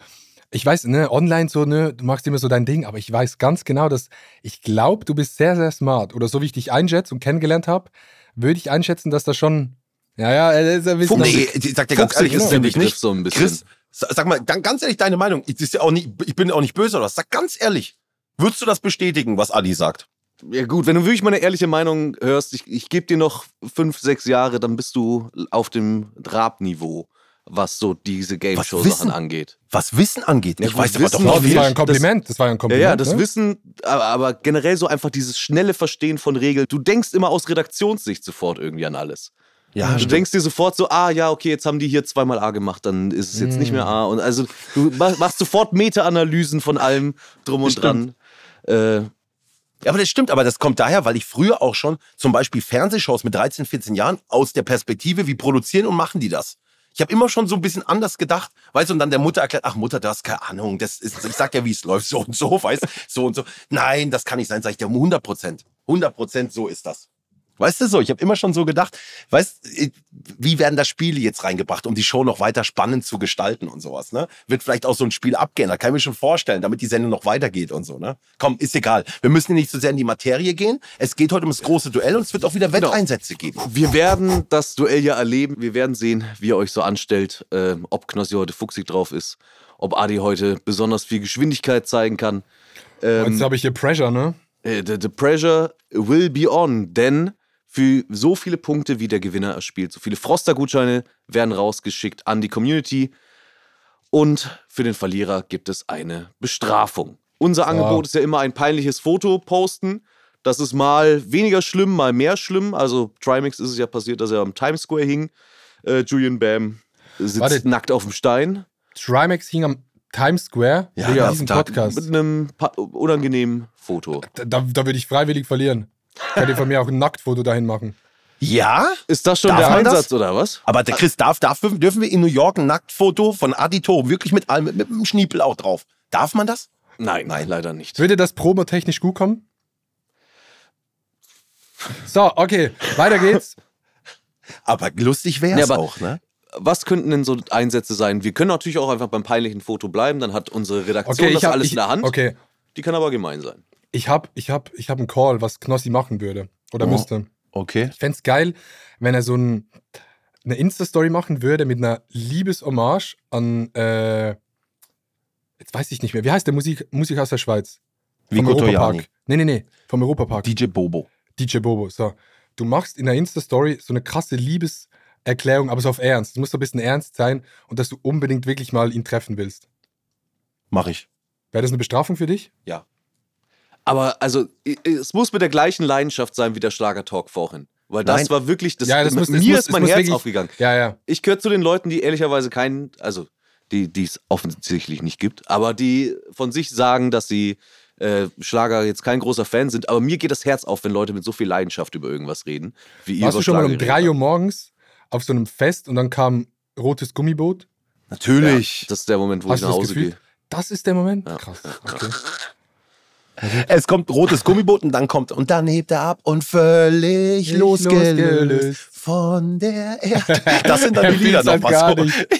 ich weiß, ne, online so, ne, du machst immer so dein Ding, aber ich weiß ganz genau, dass ich glaube, du bist sehr, sehr smart. Oder so wie ich dich einschätze und kennengelernt habe, würde ich einschätzen, dass das schon, ja, ja, er ist ein bisschen. Nee, ich sag dir ganz Fuchsig ehrlich, ist ist nämlich nicht. so ein bisschen. Chris, sa- sag mal, ganz ehrlich deine Meinung. Ich, ist ja auch nicht, ich bin auch nicht böse oder was. Sag ganz ehrlich, würdest du das bestätigen, was Adi sagt? Ja gut, wenn du wirklich meine ehrliche Meinung hörst, ich, ich gebe dir noch fünf, sechs Jahre, dann bist du auf dem Drab-Niveau, was so diese Game-Show-Sachen Wissen? angeht. Was Wissen angeht. Ja, ich weiß aber doch noch das war ja ein Kompliment. Das war ja ein Ja, Kompliment. ja, das ne? Wissen, aber, aber generell so einfach dieses schnelle Verstehen von Regeln. Du denkst immer aus Redaktionssicht sofort irgendwie an alles. Ja, Du denkst dir sofort so, ah ja, okay, jetzt haben die hier zweimal A gemacht, dann ist es jetzt nicht mehr A. Und also du ma- machst sofort Meta-Analysen von allem drum und dran. Äh, Ja, aber das stimmt, aber das kommt daher, weil ich früher auch schon zum Beispiel Fernsehshows mit 13, 14 Jahren aus der Perspektive, wie produzieren und machen die das? Ich habe immer schon so ein bisschen anders gedacht, weißt du, und dann der Mutter erklärt, ach Mutter, du hast keine Ahnung, das ist, ich sag ja, wie es läuft, so und so, weißt so und so. Nein, das kann nicht sein, sag ich dir, um 100 Prozent. 100 Prozent, so ist das. Weißt du so, ich habe immer schon so gedacht, weißt äh, wie werden da Spiele jetzt reingebracht, um die Show noch weiter spannend zu gestalten und sowas, ne? Wird vielleicht auch so ein Spiel abgehen, da kann ich mir schon vorstellen, damit die Sendung noch weitergeht und so, ne? Komm, ist egal. Wir müssen hier nicht so sehr in die Materie gehen. Es geht heute um das große Duell und es wird auch wieder Genau. Wetteinsätze geben. Wir werden das Duell ja erleben. Wir werden sehen, wie ihr euch so anstellt, ähm, ob Knossi heute fuchsig drauf ist, ob Adi heute besonders viel Geschwindigkeit zeigen kann. Ähm, Jetzt habe ich hier Pressure, ne? äh, the, the pressure will be on, denn für so viele Punkte, wie der Gewinner erspielt, so viele Froster-Gutscheine werden rausgeschickt an die Community und für den Verlierer gibt es eine Bestrafung. Unser Angebot ist ja immer ein peinliches Foto posten. Das ist mal weniger schlimm, mal mehr schlimm. Also Trimax ist es ja passiert, dass er am Times Square hing. Äh, Julian Bam sitzt Warte. nackt auf dem Stein. Trimax hing am Times Square Ja, ja, diesem Podcast. Mit einem unangenehmen Foto. Da, da, da würde ich freiwillig verlieren. Könnt ihr von mir auch ein Nacktfoto dahin machen. Ja? Ist das schon Darf der das? Einsatz oder was? Aber der Chris, darf, darf, dürfen wir in New York ein Nacktfoto von Adi Tob, wirklich mit allem, mit, mit einem Schniepel auch drauf? Darf man das? Nein, nein, leider nicht. Würde das promotechnisch gut kommen? So, okay, weiter geht's. Aber lustig wäre Ja, es aber- auch, ne? Was könnten denn so Einsätze sein? Wir können natürlich auch einfach beim peinlichen Foto bleiben, dann hat unsere Redaktion Okay, das habe alles ich, in der Hand. Okay, Die kann aber gemein sein. Ich habe ich hab, ich hab einen Call, was Knossi machen würde oder Oh. müsste. Okay. Ich fände es geil, wenn er so ein, eine Insta-Story machen würde mit einer Liebeshommage an, äh, jetzt weiß ich nicht mehr, wie heißt der Musik, Musiker aus der Schweiz? Vico Tojani. Nee, nee, nee, vom Europapark. DJ Bobo. DJ Bobo. So, du machst in der Insta-Story so eine krasse Liebeserklärung, aber so auf Ernst. Du musst so ein bisschen ernst sein und dass du unbedingt wirklich mal ihn treffen willst. Mach ich. Wäre das eine Bestrafung für dich? Aber also, es muss mit der gleichen Leidenschaft sein wie der Schlager-Talk vorhin. Weil das Nein. war wirklich, das, Ja, das muss- mir es muss- ist mein muss Herz wirklich- aufgegangen. Ja, ja. Ich gehöre zu den Leuten, die ehrlicherweise keinen, also die es offensichtlich nicht gibt, aber die von sich sagen, dass sie äh, Schlager jetzt kein großer Fan sind. Aber mir geht das Herz auf, wenn Leute mit so viel Leidenschaft über irgendwas reden, wie ihr Warst du schon mal um Schlager 3 geredet Uhr morgens auf so einem Fest und dann kam rotes Gummiboot? Natürlich. habt. Das ist der Moment, wo Hast ich nach Hause gehe. Das ist der Moment? Krass. Okay. Es kommt rotes Gummiboot und dann kommt, und dann hebt er ab und völlig losgelöst, losgelöst. von der Erde. Das sind dann die Lieder noch was. nicht.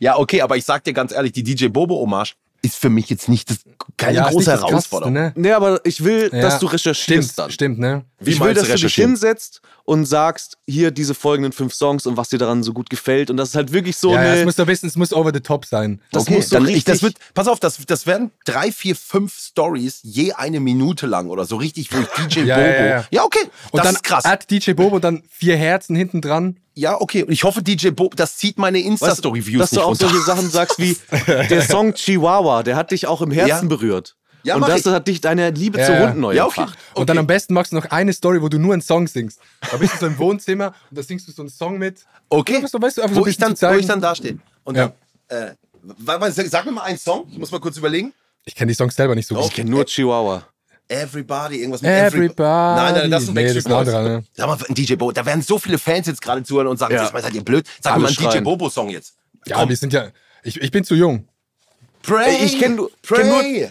Ja, okay, aber ich sag dir ganz ehrlich, die DJ Bobo-Hommage ist für mich jetzt nicht das, keine Ja, große nicht das Herausforderung. Ne? Nee, aber ich will, Ja, dass du recherchierst Stimmt, dann. stimmt, ne? Wie ich will, dass du dich hinsetzt und sagst, hier diese folgenden fünf Songs und was dir daran so gut gefällt. Und das ist halt wirklich so ja, ja, es eine. muss doch wissen, es muss over the top sein. das okay, muss so dann richtig, ich, das wird, pass auf, das, das werden drei, vier, fünf Stories je eine Minute lang oder so richtig, wo ich DJ Ja, Bobo. ja, ja. okay, Und das dann ist krass. hat DJ Bobo dann vier Herzen hinten dran. Ja, okay. Und ich hoffe, DJ Bobo, das zieht meine Weißt du, Insta-Story-Views dass du auch runter. solche Sachen sagst wie der Song Chihuahua, der hat dich auch im Herzen Ja. berührt. Ja, und das ich. hat dich deine Liebe Ja, zu. Hunden neu Ja, okay. entfacht. Und dann am besten machst du noch eine Story, wo du nur einen Song singst. Da bist du so im Wohnzimmer und da singst du so einen Song mit. Okay. So, weißt du, so wo, ein ich dann, wo ich dann da stehe. Und Ja. dann, äh, sag mir mal einen Song. Ich muss mal kurz überlegen. Ich kenne die Songs selber nicht so Doch. gut. Ich kenne nur Chihuahua. Everybody, irgendwas mit Everybody. Nein, nein, das ist ein Nee, Backstreet Boys. anderer, ne? Sag mal, ein DJ Bobo. Da werden so viele Fans jetzt gerade zuhören und sagen, Ja. seid ihr blöd? Sag Alle mal einen DJ schreien. Bobo-Song jetzt. Ja, wir sind ja. Ich, ich bin zu jung. Pray. Ey, ich kenn nur- Pray. kenn nur-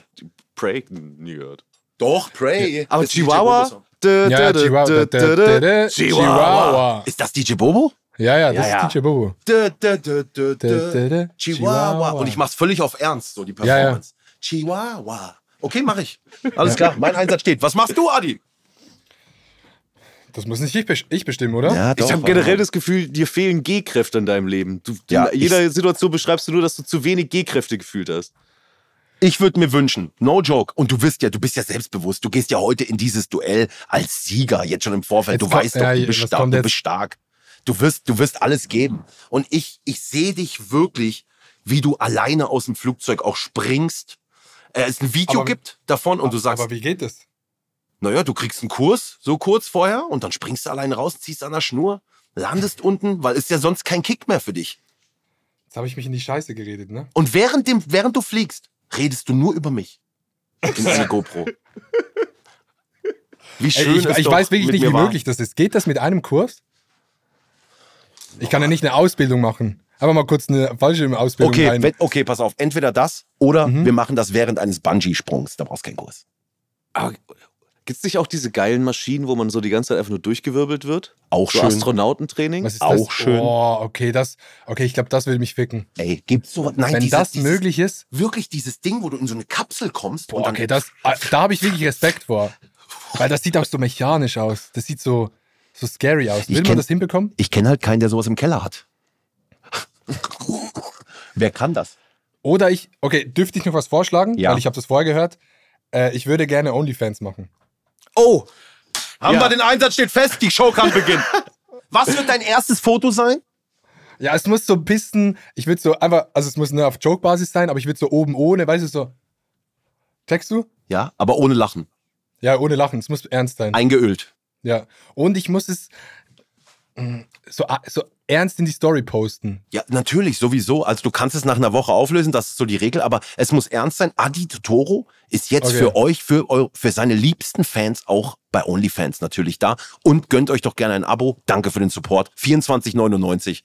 Pray, nie gehört. Doch, Pray. Aber Das DJ Chihuahua. Ja, dö, Chihuahua. da, da, da, Chihuahua. Ist das DJ Bobo? Ja, ja, das Ja, ja. ist DJ Bobo. Chihuahua. Und ich mach's völlig auf Ernst, so die Ja, ja. Performance. Chihuahua. Okay, mach ich. Alles klar, mein Einsatz steht. Was machst du, Adi? Das muss nicht ich, bes- ich bestimmen, oder? Ich habe generell das Gefühl, dir fehlen G-Kräfte in deinem Leben. Du, Ja, in jeder Situation beschreibst du nur, dass du zu wenig G-Kräfte gefühlt hast. Ich würde mir wünschen, no joke, und du wirst ja, du bist ja selbstbewusst, du gehst ja heute in dieses Duell als Sieger, jetzt schon im Vorfeld, Jetzt du kommt- weißt doch, ja, du bist stark, du bist stark. Du wirst, du wirst alles geben. Und ich, ich sehe dich wirklich, wie du alleine aus dem Flugzeug auch springst. Äh, es ein Video Aber- gibt davon und du sagst, Aber wie geht das? naja, du kriegst einen Kurs, so kurz vorher, und dann springst du alleine raus, ziehst an der Schnur, landest unten, weil ist ja sonst kein Kick mehr für dich. Jetzt habe ich mich in die Scheiße geredet, ne? Und während, dem, während du fliegst, redest du nur über mich. In eine GoPro. Wie Ey, schön ich es ich weiß wirklich nicht, wie war. möglich das ist. Geht das mit einem Kurs? Ich kann ja nicht eine Ausbildung machen. Aber mal kurz eine falsche Ausbildung Okay, rein. wenn, okay, pass auf. Entweder das oder Mhm. wir machen das während eines Bungee-Sprungs. Da brauchst du keinen Kurs. Aber Gibt es nicht auch diese geilen Maschinen, wo man so die ganze Zeit einfach nur durchgewirbelt wird? Auch so schön. Astronautentraining? Was ist Auch das? schön. Oh, okay, das, okay, ich glaube, das will mich ficken. Ey, gibt's sowas? Nein, Wenn diese- das dieses, möglich ist, Wirklich dieses Ding, wo du in so eine Kapsel kommst und boah, dann okay, das, ah, da habe ich wirklich Respekt vor. Weil das sieht auch so mechanisch aus. Das sieht so, so scary aus. Ich Will kenn- man das hinbekommen? Ich kenne halt keinen, der sowas im Keller hat. Wer kann das? Oder ich, okay, dürfte ich noch was vorschlagen? Ja. Weil ich habe das vorher gehört. Äh, ich würde gerne OnlyFans machen. Oh, haben Ja. wir den Einsatz steht fest, die Show kann beginnen. Was wird dein erstes Foto sein? Ja, es muss so ein bisschen, ich würde so einfach, also es muss nur auf Joke-Basis sein, aber ich würde so oben ohne, weißt du, so. Checkst du? Ja, aber ohne Lachen. Ja, ohne Lachen, es muss ernst sein. Eingeölt. Ja. Und ich muss es so, so ernst in die Story posten. Ja, natürlich, sowieso. Also du kannst es nach einer Woche auflösen, das ist so die Regel, aber es muss ernst sein. Adi Totoro ist jetzt Okay. für euch, für, für seine liebsten Fans auch bei OnlyFans natürlich da. Und gönnt euch doch gerne ein Abo. Danke für den Support. 24,99.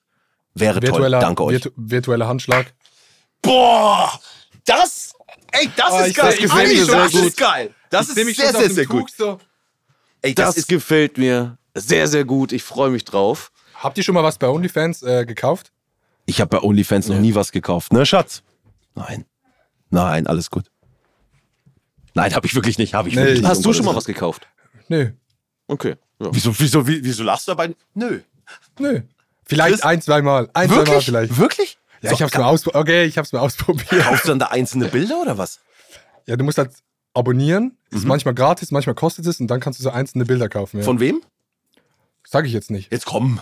Wäre Virtueller, toll. Danke euch. virtu virtueller Handschlag. Boah, das, ey, das Oh, ist geil. seh Adi, das ist geil. Das Ich ist mich sehr, schon sehr, sehr gut. So. Ey, Das, das, ist, gefällt mir sehr, sehr gut. Ich freue mich drauf. Habt ihr schon mal was bei OnlyFans äh, gekauft? ich habe bei OnlyFans noch nie was gekauft, ne, Schatz? Nein. Nein, alles gut. Nein, habe ich wirklich nicht. Habe ich Nee, wirklich ich- nicht. Hast du schon mal was gekauft? Nö. Okay. Ja. Wieso, wieso, wie- wieso lachst du dabei? Nö. Nö. Vielleicht Chris? ein, zweimal. Ein, zweimal Wirklich? vielleicht. Wirklich? Ja, So, ich hab's mal ausprobiert. Okay, ich hab's mal ausprobiert. Kaufst du dann da einzelne Bilder oder was? Ja, du musst halt abonnieren. Mhm. Ist manchmal gratis, manchmal kostet es und dann kannst du so einzelne Bilder kaufen. Ja. Von wem? Sag ich jetzt nicht. Jetzt komm.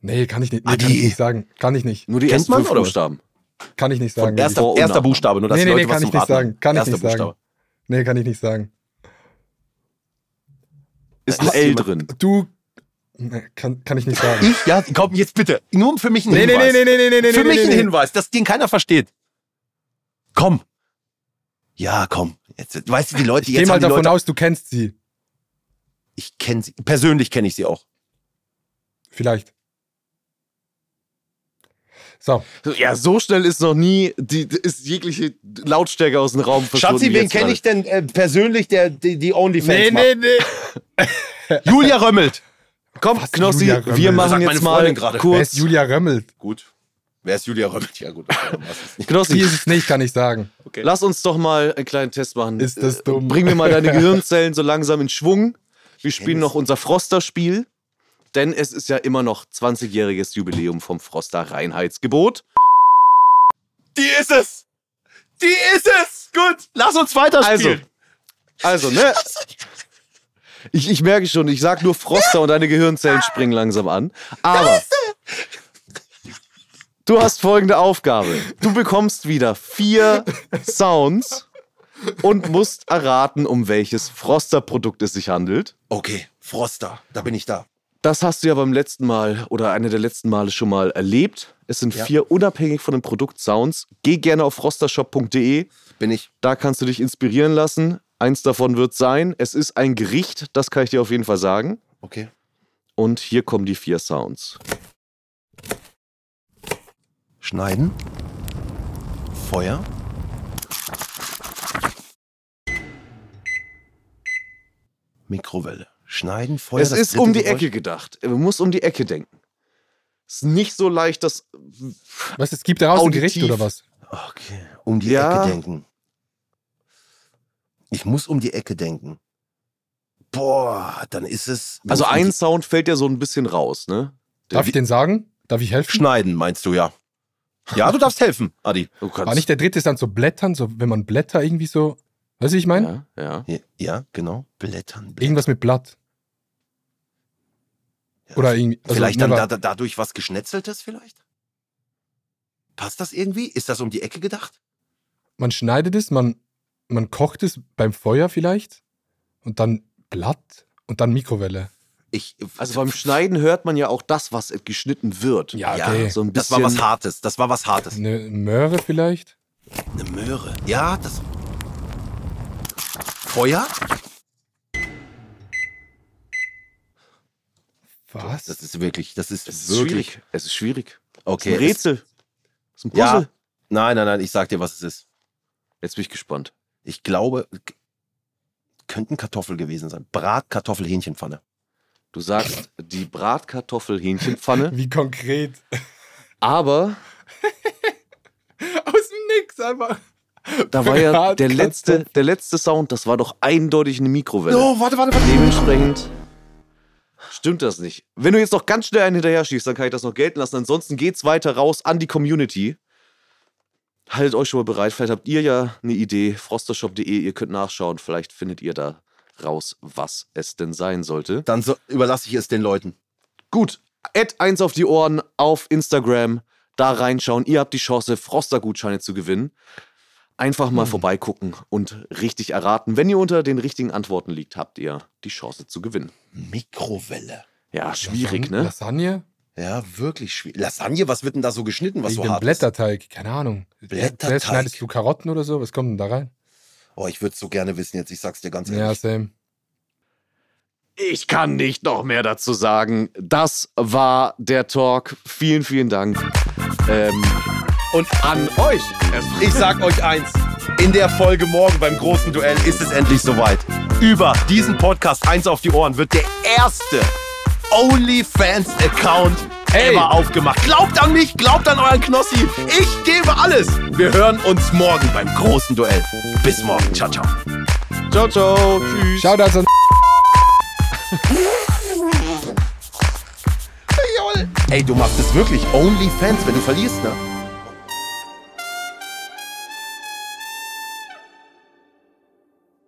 Nee, kann ich nicht. Nee, Adi. kann ich nicht sagen. Kann ich nicht. Nur die ersten fünf? Buchstaben. Kann ich nicht sagen. Erster, erster. Buchstabe, nur dass Nee, nee, Leute nee, kann ich nicht sagen. Kann ich nicht sagen. Buchstabe. Nee, kann ich nicht sagen. Ist ein L drin. Du. Nee, kann, kann ich nicht sagen. Ich? Ja, komm, jetzt bitte. Nur für mich ein Nee, Hinweis. nee, nee, nee, nee, nee, Für nee, mich nee, ein nee. Hinweis, dass den keiner versteht. Komm. Ja, komm. Jetzt, weißt du, die Leute, Ich gehe jetzt mal haben die davon Leute, aus, du kennst sie. ich kenne sie, persönlich kenne ich sie auch. Vielleicht. So, Ja, so schnell ist noch nie die, ist jegliche Lautstärke aus dem Raum verschwunden. Schatzi, wen kenne ich denn äh, persönlich, der die, die OnlyFans nee, macht? nee, nee. Julia Römmelt. Komm, Was, Knossi, Julia wir machen jetzt mal gerade. Wer kurz. ist Julia Römmelt? Gut. Wer ist Julia Römmelt? Ja gut, okay, Knossi, ist es nicht, kann ich sagen. lass uns doch mal einen kleinen Test machen. Ist das Äh, dumm? Bring mir mal deine Gehirnzellen so langsam in Schwung. Wir spielen noch unser Froster-Spiel, denn es ist ja immer noch 20-jähriges Jubiläum vom Froster Reinheitsgebot. Die ist es! Die ist es! Gut, lass uns weiterspielen. Also, ne? Ich, ich merke schon, ich sag nur Froster und deine Gehirnzellen springen langsam an. Aber du hast folgende Aufgabe. Du bekommst wieder vier Sounds und musst erraten, um welches Froster-Produkt es sich handelt. Okay, Froster, da bin ich da. Das hast du ja beim letzten Mal oder eine der letzten Male schon mal erlebt. Es sind Ja. vier unabhängig von dem Produkt Sounds. Geh gerne auf frostershop.de. Bin ich. Da kannst du dich inspirieren lassen. Eins davon wird sein, es ist ein Gericht, das kann ich dir auf jeden Fall sagen. Okay. Und hier kommen die vier Sounds. Schneiden. Feuer. Mikrowelle. Schneiden, Feuer. es das ist um die Geräusch. Ecke gedacht. Man muss um die Ecke denken. Es ist nicht so leicht, das. Was, es gibt daraus ein Auditiv. Gericht oder was? Okay, um die Ja. Ecke denken. Ich muss um die Ecke denken. Boah, dann ist es. Also ein die- Sound fällt ja so ein bisschen raus, ne? Der Darf ich den sagen? Darf ich helfen? Schneiden, meinst du, ja. Ja, du darfst helfen, Adi. Du kannst, War nicht der dritte ist dann so Blättern, so wenn man Blätter irgendwie so. Weißt du, wie ich meine? ja, ja. Ja, ja genau. Blättern. Blättern. Irgendwas mit Blatt. Ja. Oder irgendwie. Also vielleicht dann da, da, dadurch was Geschnetzeltes vielleicht? Passt das irgendwie? Ist das um die Ecke gedacht? man schneidet es, man, man kocht es beim Feuer vielleicht und dann Blatt und dann Mikrowelle. Ich, Also beim Schneiden hört man ja auch das, was geschnitten wird. Ja, ja, okay. So ein das war was Hartes. Das war was Hartes. Eine Möhre vielleicht? Eine Möhre. Ja, das. Feuer? Was? Das ist wirklich, das ist, Es ist wirklich. schwierig. Es ist schwierig. Okay. ein Rätsel. Das ist ein Es, ja. Puzzle. Nein, nein, nein, ich sag dir, was es ist. Jetzt bin ich gespannt. Ich glaube. könnten Kartoffel gewesen sein. Bratkartoffel-Hähnchenpfanne. Du sagst die Bratkartoffel-Hähnchenpfanne, Wie konkret. aber Aus dem Nix einfach. da war ja der letzte, der letzte Sound, das war doch eindeutig eine Mikrowelle. Oh, warte, warte, warte. Dementsprechend stimmt das nicht. Wenn du jetzt noch ganz schnell einen hinterher schießt, dann kann ich das noch gelten lassen. Ansonsten geht's weiter raus an die Community. Haltet euch schon mal bereit. Vielleicht habt ihr ja eine Idee. frostershop.de, ihr könnt nachschauen. Vielleicht findet ihr da raus, was es denn sein sollte. Dann so, überlasse ich es den Leuten. Gut, Add eins auf die Ohren auf Instagram. Da reinschauen. Ihr habt die Chance, Froster-Gutscheine zu gewinnen. Einfach mal vorbeigucken und richtig erraten. Wenn ihr unter den richtigen Antworten liegt, habt ihr die Chance zu gewinnen. Mikrowelle. Ja, schwierig, ne? Lasagne? Ja, wirklich schwierig. Lasagne, was wird denn da so geschnitten, was Wegen so hart ist? Blätterteig, keine Ahnung. Blätterteig. Schneidest du Karotten oder so? Was kommt denn da rein? Oh, ich würde es so gerne wissen jetzt, ich sag's dir ganz Ja, ehrlich. same. Ich kann nicht noch mehr dazu sagen. Das war der Talk. Vielen, vielen Dank. Ähm, und an euch. Ich sag euch eins. In der Folge morgen beim großen Duell ist es endlich soweit. Über diesen Podcast eins auf die Ohren wird der erste OnlyFans-Account Hey. ever aufgemacht. Glaubt an mich, glaubt an euren Knossi. Ich gebe alles. Wir hören uns morgen beim großen Duell. Bis morgen. Ciao, ciao. Ciao, ciao. Tschüss. Shoutouts an Ey, du machst es wirklich OnlyFans, wenn du verlierst, ne?